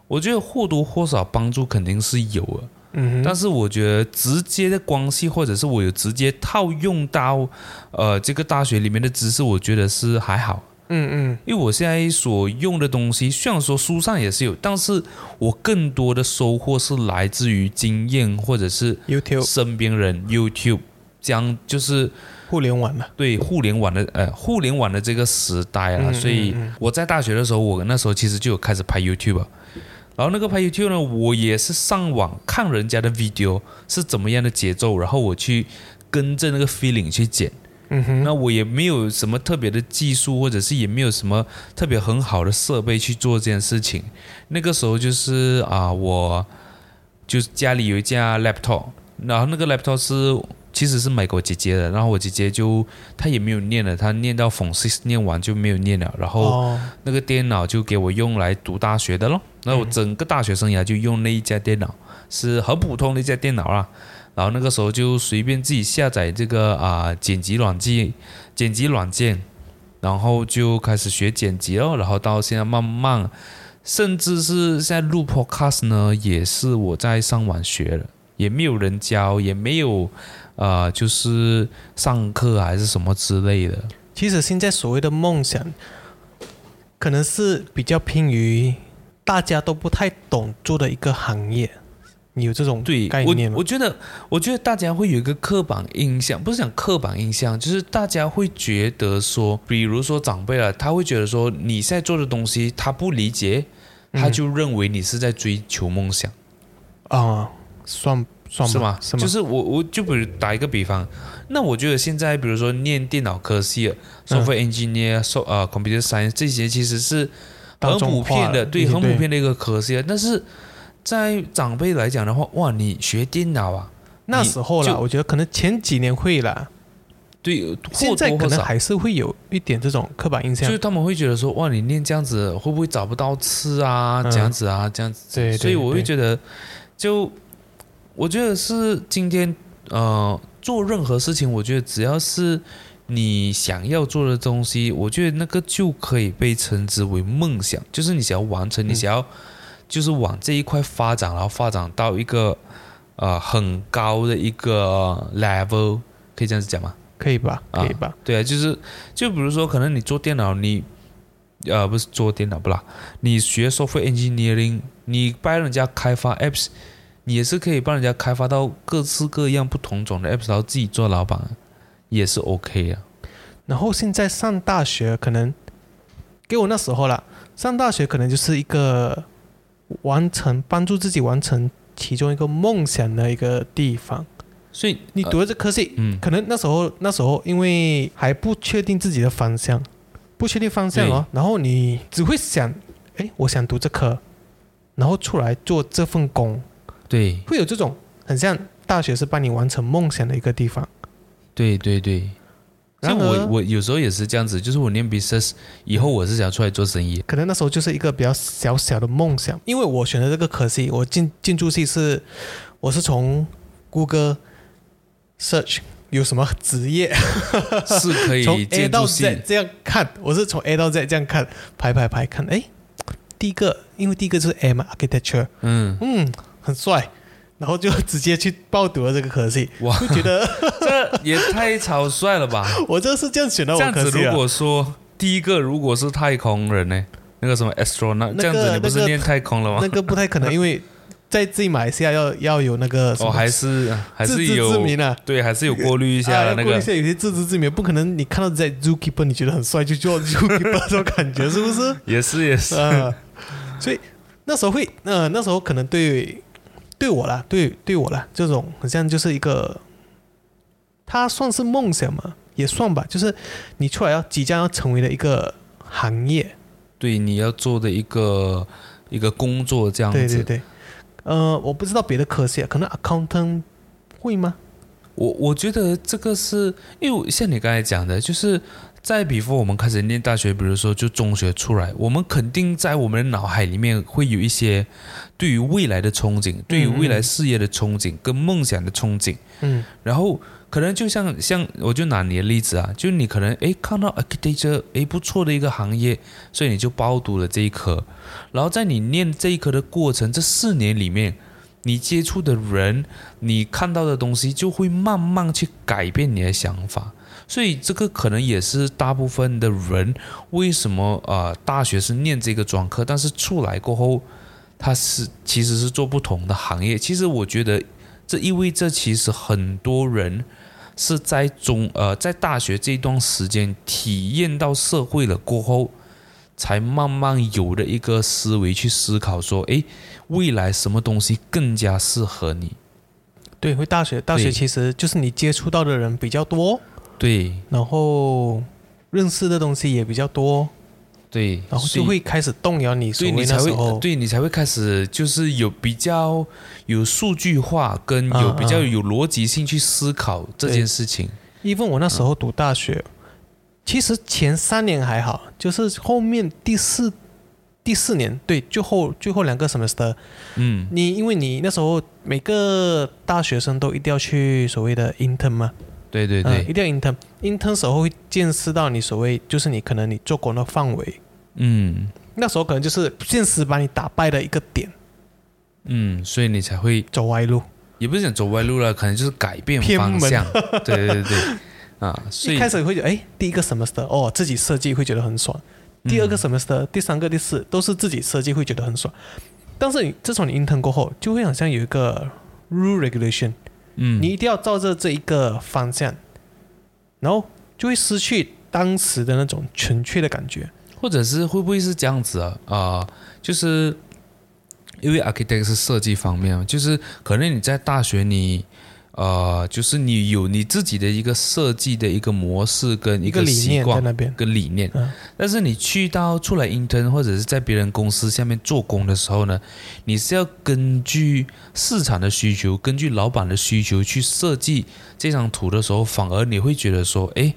我觉得或多或少帮助肯定是有的。嗯哼，但是我觉得直接的关系，或者是我有直接套用到呃这个大学里面的知识，我觉得是还好。嗯嗯，因为我现在所用的东西，虽然说书上也是有，但是我更多的收获是来自于经验，或者是 YouTube 身边人 YouTube，将就是互联网嘛。对互联网的呃互联网的这个时代啊，嗯所以我在大学的时候，我那时候其实就有开始拍 YouTube 了。然后那个拍 YouTube 呢，我也是上网看人家的 video 是怎么样的节奏，然后我去跟着那个 feeling 去剪。嗯哼，那我也没有什么特别的技术，或者是也没有什么特别很好的设备去做这件事情。那个时候就是啊、我就是家里有一架 laptop，然后那个 laptop 是其实是买给我姐姐的，然后我姐姐就她也没有念了，她念到 Form Six 念完就没有念了，然后哦，那个电脑就给我用来读大学的咯。那我整个大学生涯就用那一家电脑，是很普通的一家电脑啦。然后那个时候就随便自己下载这个啊、剪辑软件，剪辑软件，然后就开始学剪辑哦。然后到现在慢慢，甚至是现在录 podcast 呢，也是我在上网学的，也没有人教，也没有呃，就是上课还是什么之类的。其实现在所谓的梦想，可能是比较偏于大家都不太懂做的一个行业，你有这种对概念吗我我觉得，我觉得大家会有一个刻板印象，不是讲刻板印象，就是大家会觉得说，比如说长辈啊，他会觉得说你现在做的东西他不理解，他嗯就认为你是在追求梦想。啊、算算是吗吗？？是吗？就是我我就比如打一个比方，那我觉得现在比如说念电脑科系，software engineer、so 呃 computer science 这些其实是很普遍的，对，很普遍的一个科系啊。但是在长辈来讲的话，哇，你学电脑啊，那时候啦，我觉得可能前几年会啦，对，或现在。可能还是会有一点这种刻板印象就是。他们会觉得说，哇，你念这样子会不会找不到吃啊？嗯这样子啊，这样子。对对所以我会觉得，就我觉得是今天呃做任何事情，我觉得只要是你想要做的东西，我觉得那个就可以被称之为梦想，就是你想要完成，你嗯想要就是往这一块发展，然后发展到一个呃很高的一个 level，可以这样子讲吗？可以吧？啊可以吧？对啊，就是就比如说，可能你做电脑，你呃不是做电脑不啦，你学 software engineering，你帮人家开发 apps，你也是可以帮人家开发到各式各样不同种的 apps，然后自己做老板，也是 OK 啊。然后现在上大学，可能给我那时候啦，上大学可能就是一个完成帮助自己完成其中一个梦想的一个地方。所以呃你读的这科系，嗯。可能那时候那时候因为还不确定自己的方向，不确定方向哦，然后你只会想，哎，我想读这科，然后出来做这份工，对。会有这种很像大学是帮你完成梦想的一个地方。对对对，就然而我我有时候也是这样子，就是我念 business 以后，我是想出来做生意。可能那时候就是一个比较小小的梦想，因为我选的这个科系，我进进驻系是我是从谷歌 search 有什么职业，是可 从以 A 建筑到 Z 系，这样看，我是从 A 到 Z 这样看，排排排看，哎，第一个因为第一个就是 A 嘛，architecture，嗯，嗯，很帅，然后就直接去报读了这个科系，哇，就觉得 这也太草率了吧！我这是这样选的这样子，如果说第一个如果是太空人呢，那个什么 astronaut，、那个这样子你不是念太空了吗？那个不太可能，因为在自己马来西亚要要有那个什哦，么还是还自知之是有明啊。对，还是有过滤一下啊的那个。过滤一下有些自知之明，不可能你看到在 zookeeper 你觉得很帅就做 zookeeper 这种感觉，是不是？也是也是，啊，所以那时候会，呃，那时候可能对对我啦，对对我啦，这种好像就是一个，它算是梦想嘛，也算吧，就是你出来要即将要成为的一个行业，对你要做的一个一个工作这样子。对对对，呃，我不知道别的科系啊，可能 accountant 会吗？我我觉得这个是因为像你刚才讲的，就是在比方我们开始念大学，比如说就中学出来，我们肯定在我们的脑海里面会有一些对于未来的憧憬，对于未来事业的憧憬跟梦想的憧憬，嗯。然后可能就像像我就拿你的例子啊，就你可能诶看到 architecture 诶不错的一个行业，所以你就包读了这一科，然后在你念这一科的过程，这四年里面，你接触的人，你看到的东西就会慢慢去改变你的想法。所以这个可能也是大部分的人为什么呃大学是念这个专科，但是出来过后，他是其实是做不同的行业。其实我觉得这意味着其实很多人是在中呃在大学这段时间体验到社会了过后，才慢慢有了一个思维去思考说，诶，未来什么东西更加适合你？对，会大学大学其实就是你接触到的人比较多，对。然后认识的东西也比较多，对，然后就会开始动摇你所谓对你才会那时候，对你才会开始就是有比较有数据化跟有啊比较啊有逻辑性去思考这件事情。even 我那时候读大学，其实前三年还好，就是后面第四第四年，对，最后最后两个 semester，嗯，你因为你那时候每个大学生都一定要去所谓的 intern 嘛，对对嗯，一，定要 intern。intern 时候会见识到你所谓就是你可能你做工的范围，嗯那时候可能就是现实把你打败的一个点，嗯，所以你才会走歪路。也不是讲走歪路了，可能就是改变方向。对对对对，啊，所以一开始会觉得，哎，第一个 semester 哦，自己设计会觉得很爽。第二个嗯 semester、第三个、第四都是自己设计，会觉得很爽。但是你自从你 intern 过后，就会好像有一个 rule regulation，嗯，你一定要照着这一个方向，然后就会失去当时的那种纯粹的感觉。或者是会不会是这样子啊？啊、就是因为 architect 是设计方面嘛，就是可能你在大学你呃，就是你有你自己的一个设计的一个模式跟一一个理习惯念在那边，跟理念，嗯。但是你去到出来 intern 或者是在别人公司下面做工的时候呢，你是要根据市场的需求，根据老板的需求去设计这张图的时候，反而你会觉得说，诶，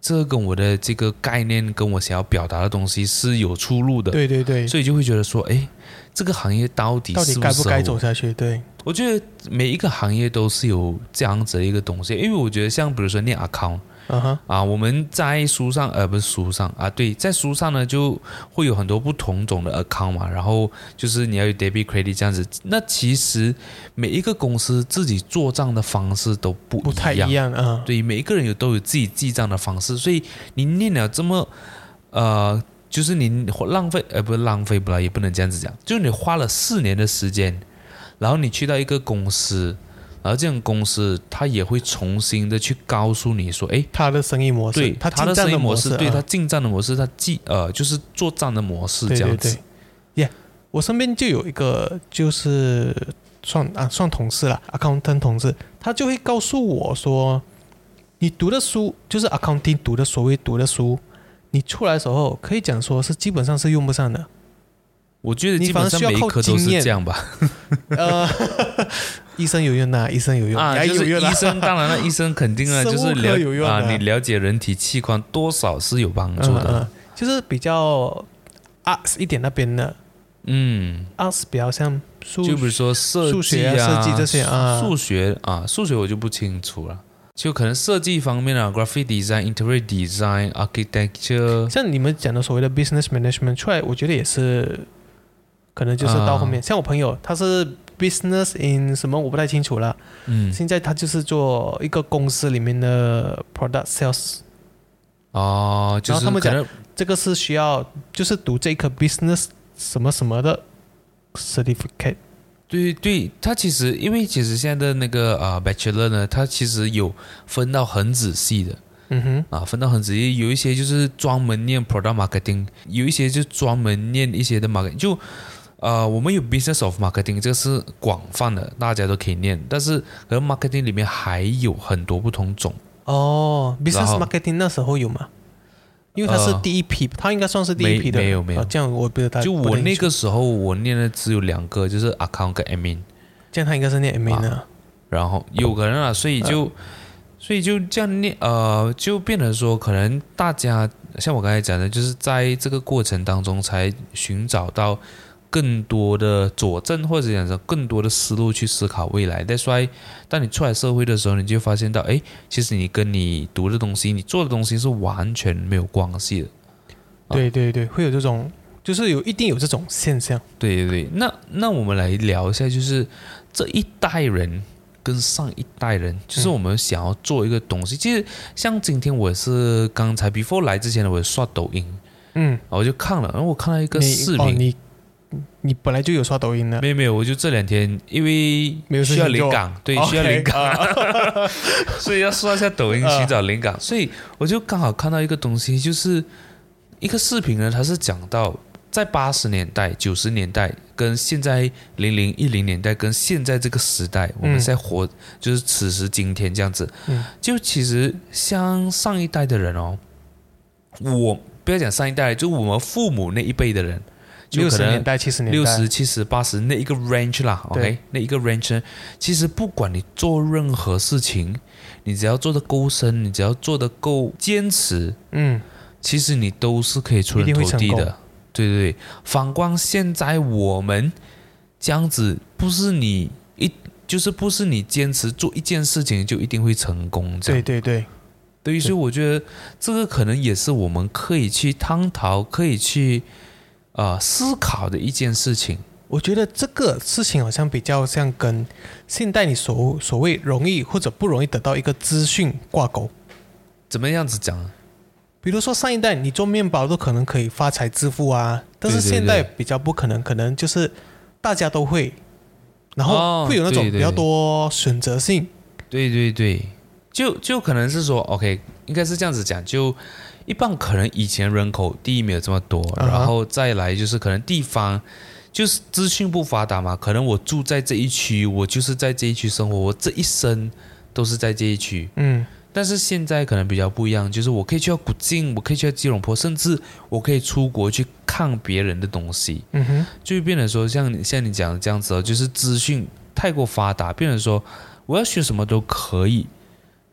这跟我的这个概念跟我想要表达的东西是有出入的，对对对，所以就会觉得说，诶，这个行业到底到底该不该走下去？对，我觉得每一个行业都是有这样子的一个东西，因为我觉得像比如说念 account。嗯哼，啊，我们在书上，呃，不是书上啊，对，在书上呢就会有很多不同种的 account 嘛，然后就是你要有 debit credit 这样子。那其实每一个公司自己做账的方式都不不太一样，一样啊。对，每一个人有都有自己记账的方式，所以你念了这么，呃，就是你浪费，呃，不是浪费不了，也不能这样子讲，就是你花了四年的时间，然后你去到一个公司。然后这种公司，他也会重新的去告诉你说，哎，他的生意模式，对他他的生意模式，对啊他进站的模式，他记呃就是做账的模式这样子。对，耶、我身边就有一个就是算啊算同事了，accountant 同事，他就会告诉我说，你读的书就是 accounting 读的所谓读的书，你出来的时候可以讲说是基本上是用不上的。我觉得基本上每一科都是这样吧。呃，医生有用呐、医生有用，啊，就是医生，当然了，医生肯定啊，就是了有用啊啊，你了解人体器官多少是有帮助嗯嗯的。，就是比较 arts 一点那边的嗯，arts 比较像数就比如说设数计学啊设计这些啊数学啊，数学我就不清楚了。就可能设计方面啊，graphic design、interior design、architecture，像你们讲的所谓的 business management 出来，我觉得也是，可能就是到后面，啊像我朋友他是 business in 什么我不太清楚了，嗯，现在他就是做一个公司里面的 product sales，哦，就然后他们讲这个是需要就是读这个 business 什么什么的 certificate，对对，它其实因为其实现在的那个啊、bachelor 呢，它其实有分到很仔细的嗯哼，啊，分到很仔细，有一些就是专门念 product marketing，有一些就专门念一些的 marketing，就呃我们有 business of marketing，这个是广泛的，大家都可以念，但是可能 marketing 里面还有很多不同种，哦，business marketing 那时候有吗？因为他是呃第一批，他应该算是第一批的，没没有没有。啊这样我不知道，就我那个时候我念的只有两个，就是 account 跟 admin。这样他应该是念 M A 呢，然后有可能啊，所以就、所以就这样念，呃，就变成说，可能大家像我刚才讲的，就是在这个过程当中才寻找到更多的佐证，或者讲说更多的思路去思考未来。That's why，当你出来社会的时候，你就发现到，哎，其实你跟你读的东西，你做的东西是完全没有关系的。对对对，会有这种，就是有一定有这种现象。对对对，那那我们来聊一下，就是这一代人跟上一代人，就是嗯我们想要做一个东西。其实像今天我是刚才 before 来之前呢，我刷抖音，嗯，我就看了，然后我看到一个视频，哦，你你本来就有刷抖音的，没有没有，我就这两天因为没有需要灵感，对需要灵感，啊。所以要刷一下抖音啊。寻找灵感，所以我就刚好看到一个东西，就是一个视频呢，它是讲到在八十年代、九十年代跟现在零零一零年代跟现在这个时代，我们嗯在活、就是此时今天这样子，嗯。就其实像上一代的人哦，我不要讲上一代，就我们父母那一辈的人，六十年代、七十年代，六十、七十、八十那一个 range 啦，OK，那一个 range 呢，其实不管你做任何事情，你只要做的够深，你只要做的够坚持，嗯，其实你都是可以出人头地的。对对对，反观现在我们这样子，不是你一就是不是你坚持做一件事情就一定会成功这样。对对对，对，所以我觉得这个可能也是我们可以去探讨、可以去呃思考的一件事情。我觉得这个事情好像比较像跟现代你所所谓容易或者不容易得到一个资讯挂钩。怎么样子讲？比如说上一代你做面包都可能可以发财致富啊，但是现在比较不可能，可能就是大家都会，然后哦会有那种比较多选择性。对对对，就就可能是说，OK，应该是这样子讲，就一般可能以前人口第一没有这么多，然后再来就是可能地方就是资讯不发达嘛，可能我住在这一区，我就是在这一区生活，我这一生都是在这一区。嗯但是现在可能比较不一样，就是我可以去到古晋，我可以去到吉隆坡，甚至我可以出国去看别人的东西。嗯哼，就会变成说像像你讲的这样子哦，就是资讯太过发达，变成说我要学什么都可以，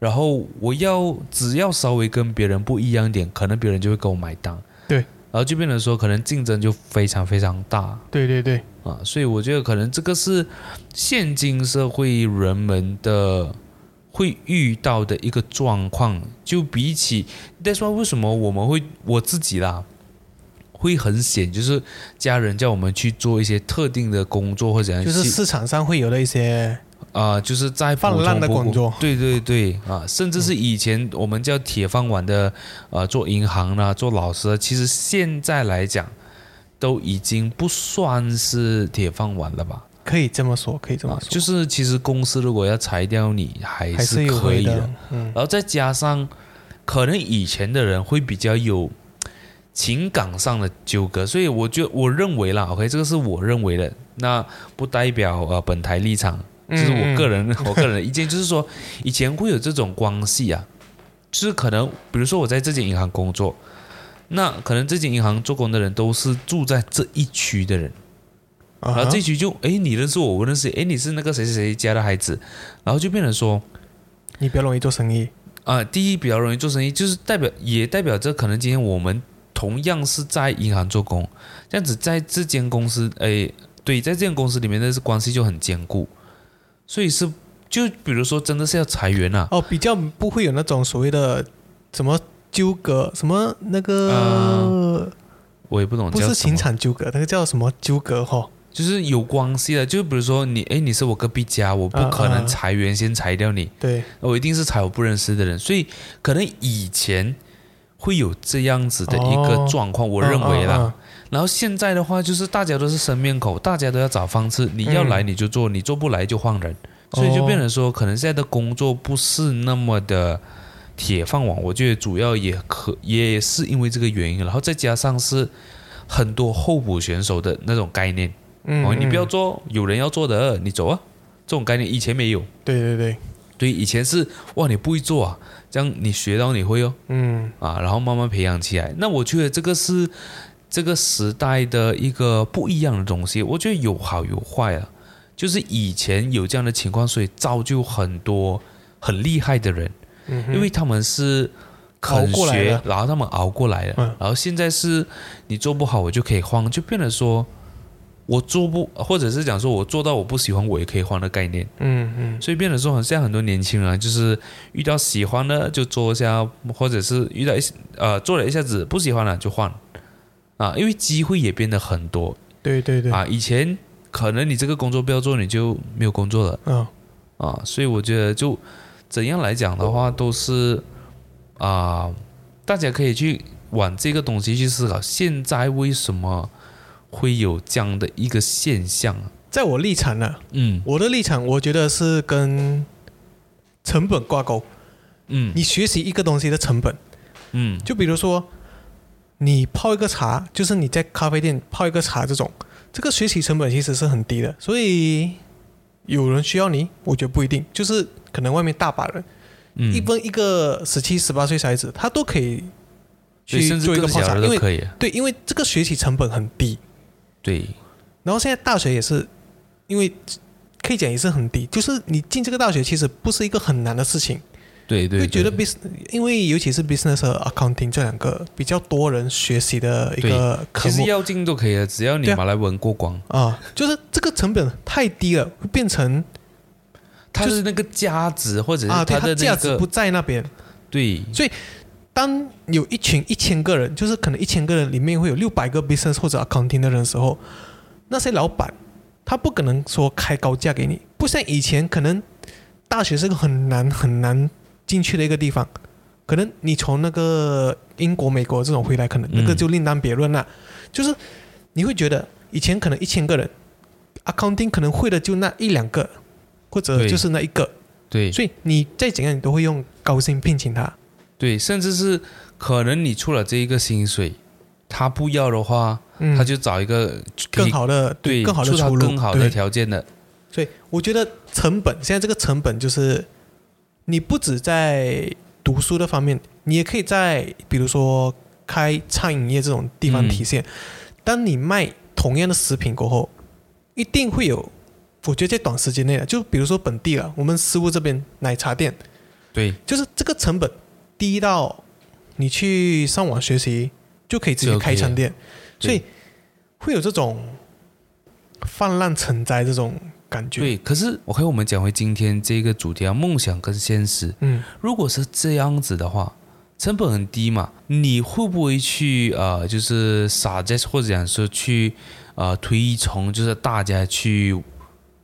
然后我要只要稍微跟别人不一样一点，可能别人就会给我买单。对，然后就变成说可能竞争就非常非常大对对对，啊，所以我觉得可能这个是现今社会人们的。会遇到的一个状况，就比起 That's why 为什么我们会我自己啦，会很显，就是家人叫我们去做一些特定的工作或者怎样，就是市场上会有的一些啊、就是在泛滥的工作对对对啊，甚至是以前我们叫铁饭碗的，呃，做银行啦，做老师啊，其实现在来讲都已经不算是铁饭碗了吧？可以这么说，可以这么啊，说，就是其实公司如果要裁掉你，还还是可以的。的。嗯然后再加上，可能以前的人会比较有情感上的纠葛，所以我就我认为啦，OK，这个是我认为的，那不代表呃本台立场，就是我个人、我个人的意见，就是说以前会有这种关系啊，就是可能比如说我在这间银行工作，那可能这间银行做工的人都是住在这一区的人。然后这局就哎，你认识我，我认识，哎，你是那个谁谁谁家的孩子，然后就变成说你比较容易做生意。啊、第一比较容易做生意，就是代表也代表着可能今天我们同样是在银行做工，这样子在这间公司，哎，对，在这间公司里面的关系就很坚固，所以是就比如说真的是要裁员啊，哦，比较不会有那种所谓的什么纠葛，什么那个、我也不懂不是叫什么情场纠葛，那个叫什么纠葛哈？就是有关系的，就比如说你，哎，你是我隔壁家，我不可能裁员先裁掉你。对，我一定是裁我不认识的人，所以可能以前会有这样子的一个哦状况，我认为啦。嗯嗯然后现在的话，就是大家都是生面孔，大家都要找方式，你要来你就做，你做不来就换人，所以就变成说，可能现在的工作不是那么的铁饭碗。我觉得主要也可也是因为这个原因，然后再加上是很多候补选手的那种概念，嗯哦，你不要嗯。做，有人要做的，你走啊，这种概念以前没有。对对对，对，以前是哇，你不会做啊，这样你学到你会哦。嗯。啊，然后慢慢培养起来。那我觉得这个是这个时代的一个不一样的东西，我觉得有好有坏啊。就是以前有这样的情况，所以造就很多很厉害的人，嗯，因为他们是肯熬过来学，然后他们熬过来了。嗯然后现在是你做不好，我就可以换，就变得说。我做不，或者是讲说我做到我不喜欢，我也可以换的概念。嗯嗯所以变得说，现在很多年轻人啊，就是遇到喜欢的就做一下，或者是遇到一呃做了一下子不喜欢了就换啊，因为机会也变得很多对对对，啊。以前可能你这个工作不要做，你就没有工作了嗯啊。所以我觉得就怎样来讲的话，都是啊，大家可以去往这个东西去思考，现在为什么会有这样的一个现象啊？在我立场呢，嗯我的立场我觉得是跟成本挂钩。嗯你学习一个东西的成本，嗯就比如说你泡一个茶，就是你在咖啡店泡一个茶这种，这个学习成本其实是很低的，所以有人需要你，我觉得不一定，就是可能外面大把人，嗯，一分一个十七、十八岁小孩子，他都可以对，去做一个泡茶，的因为。对，因为这个学习成本很低，对，然后现在大学也是，因为可以讲也是很低，就是你进这个大学其实不是一个很难的事情，对对，会觉得 business，因为尤其是 business 和 accounting 这两个比较多人学习的一个科目。其实要进都可以了，只要你马来文过关，啊，就是这个成本太低了，会变成它是那个价值或者是它的那个它价值不在那边。对。所以当有一群一千个人，就是可能一千个人里面会有六百个 business 或者 accounting 的人的时候，那些老板他不可能说开高价给你，不像以前可能大学是个很难很难进去的一个地方，可能你从那个英国、美国这种回来，可能那个嗯就另当别论了。就是你会觉得以前可能一千个人 accounting 可能会的就那一两个，或者就是那一个，对。所以你再怎样你都会用高薪聘请他。对，甚至是可能你出了这一个薪水，他不要的话，嗯，他就找一个更好的对更好的出路，更好的条件的，所以我觉得成本现在这个成本就是，你不止在读书的方面，你也可以在比如说开餐饮业这种地方嗯体现。当你卖同样的食品过后，一定会有，我觉得在短时间内的，就比如说本地了，我们师傅这边奶茶店，对，就是这个成本低到你去上网学习就可以直接开餐店，所以会有这种泛滥成灾这种感觉。对。可是我看我们讲回今天这个主题啊，梦想跟现实，嗯，如果是这样子的话，成本很低嘛，你会不会去呃，就是 suggest 或者讲说去呃推崇，就是大家去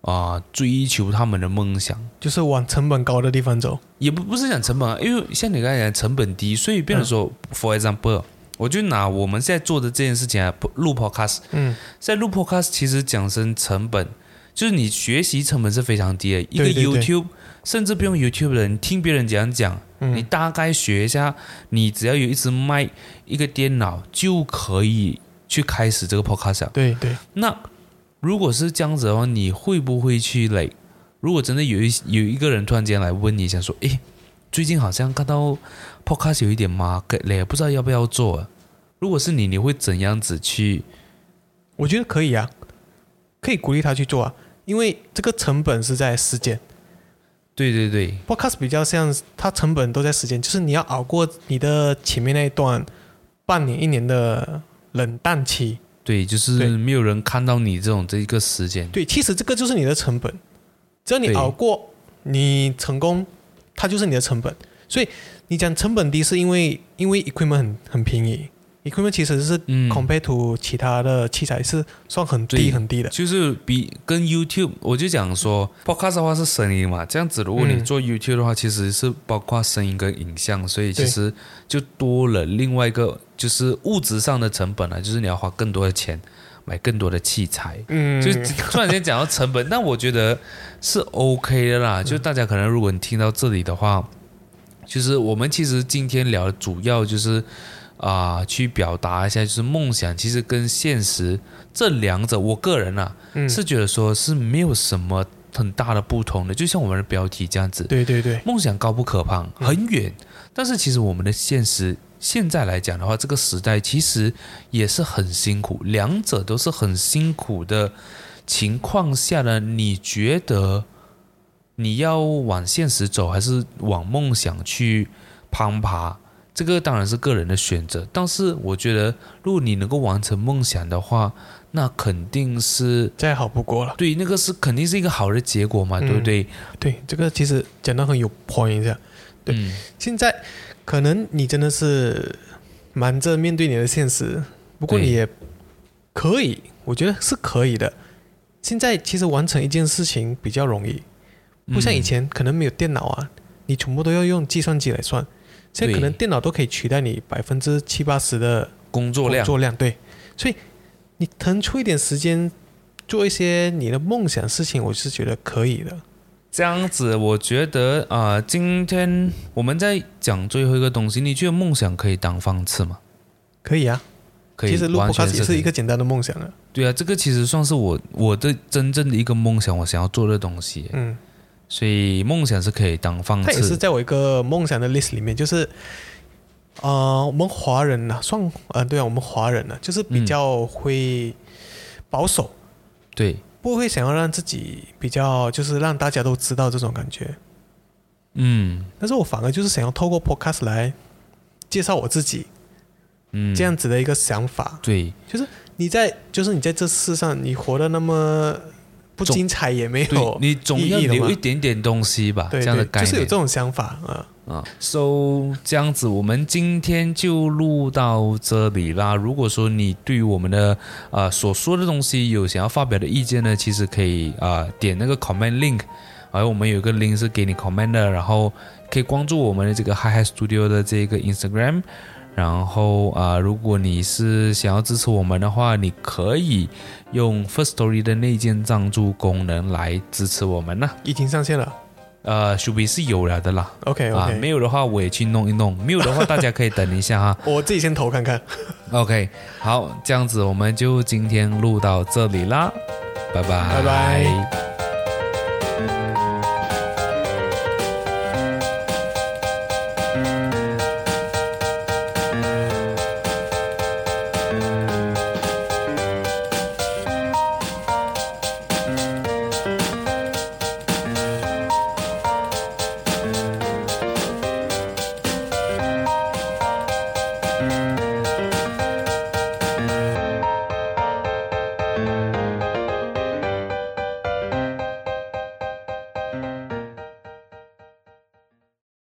啊、呃追求他们的梦想？就是往成本高的地方走。也不不是讲成本啊，因为像你刚才讲成本低，所以变成说、f o r example，我就拿我们现在做的这件事情啊，录 podcast，嗯，在录 podcast 其实讲真成本，就是你学习成本是非常低的，一个 YouTube 甚至不用 YouTube 的人听别人讲讲，嗯你大概学一下，你只要有一支麦、一个电脑就可以去开始这个 podcast 了。对对，那如果是这样子的话，你会不会去累？如果真的有一有一个人突然间来问你，想说，诶，最近好像看到 podcast 有一点 market 嘞，不知道要不要做、啊？如果是你，你会怎样子去？我觉得可以啊，可以鼓励他去做啊，因为这个成本是在时间。对对对 Podcast 比较像它成本都在时间，就是你要熬过你的前面那一段半年一年的冷淡期。对，就是没有人看到你这种这一个时间。对，其实这个就是你的成本，只要你熬过，你成功，它就是你的成本。所以你讲成本低，是因为因为 equipment 很很便宜，equipment 其实是嗯 compare to 其他的器材是算很低很低的。就是比跟 YouTube，我就讲说 Podcast 的话是声音嘛，这样子如果你嗯做 YouTube 的话，其实是包括声音跟影像，所以其实就多了另外一个就是物质上的成本啊，就是你要花更多的钱买更多的器材。嗯，就突然间讲到成本，但我觉得是 OK 的啦。就大家可能如果你听到这里的话，就是我们其实今天聊的主要就是啊、去表达一下，就是梦想其实跟现实这两者，我个人啊、嗯。是觉得说是没有什么很大的不同的，就像我们的标题这样子，对对对，梦想高不可攀，很远，但是其实我们的现实现在来讲的话，这个时代其实也是很辛苦，两者都是很辛苦的情况下呢，你觉得你要往现实走，还是往梦想去攀爬？这个当然是个人的选择，但是我觉得，如果你能够完成梦想的话，那肯定是再好不过了。对，那个是肯定是一个好的结果嘛，对不嗯对？对，这个其实讲的很有 point 一下。对嗯现在可能你真的是瞒着面对你的现实，不过你也可以，我觉得是可以的。现在其实完成一件事情比较容易，不像以嗯前可能没有电脑啊，你全部都要用计算机来算。现在可能电脑都可以取代你百分之七八十的工作量工作量，对，所以你腾出一点时间做一些你的梦想事情，我是觉得可以的。这样子，我觉得啊、呃今天我们在讲最后一个东西，你觉得梦想可以当饭吃吗？可以啊，可以，其实录完全 podcast 也是一个简单的梦想啊。对啊，这个其实算是我我的真正的一个梦想，我想要做的东西。嗯，所以梦想是可以当放它也是。在我一个梦想的 list 里面，就是呃，我们华人呢、算呃，对啊，我们华人呢、就是比较会保守，对，不会想要让自己比较，就是让大家都知道这种感觉。嗯但是我反而就是想要透过 podcast 来介绍我自己，嗯，这样子的一个想法。对就是你在就是你在这世上，你活得那么不精彩也没有，你总要留一点点东西吧，对对，这样的概念就是有这。种想法啊。啊，so 这样子，我们今天就录到这里啦。如果说你对于我们的呃所说的东西有想要发表的意见呢，其实可以啊、呃点那个 comment link，而我们有一个 link 是给你 comment 的，然后可以关注我们的这个 Hi Hi Studio 的这个 Instagram。然后啊、如果你是想要支持我们的话，你可以用 First Story 的内建赞助功能来支持我们呢。已经上线了。呃，属比是有了的啦。OK 啊，OK，、没有的话我也去弄一弄，没有的话大家可以等一下哈。我自己先投看看。OK，好，这样子我们就今天录到这里啦，拜拜，拜拜。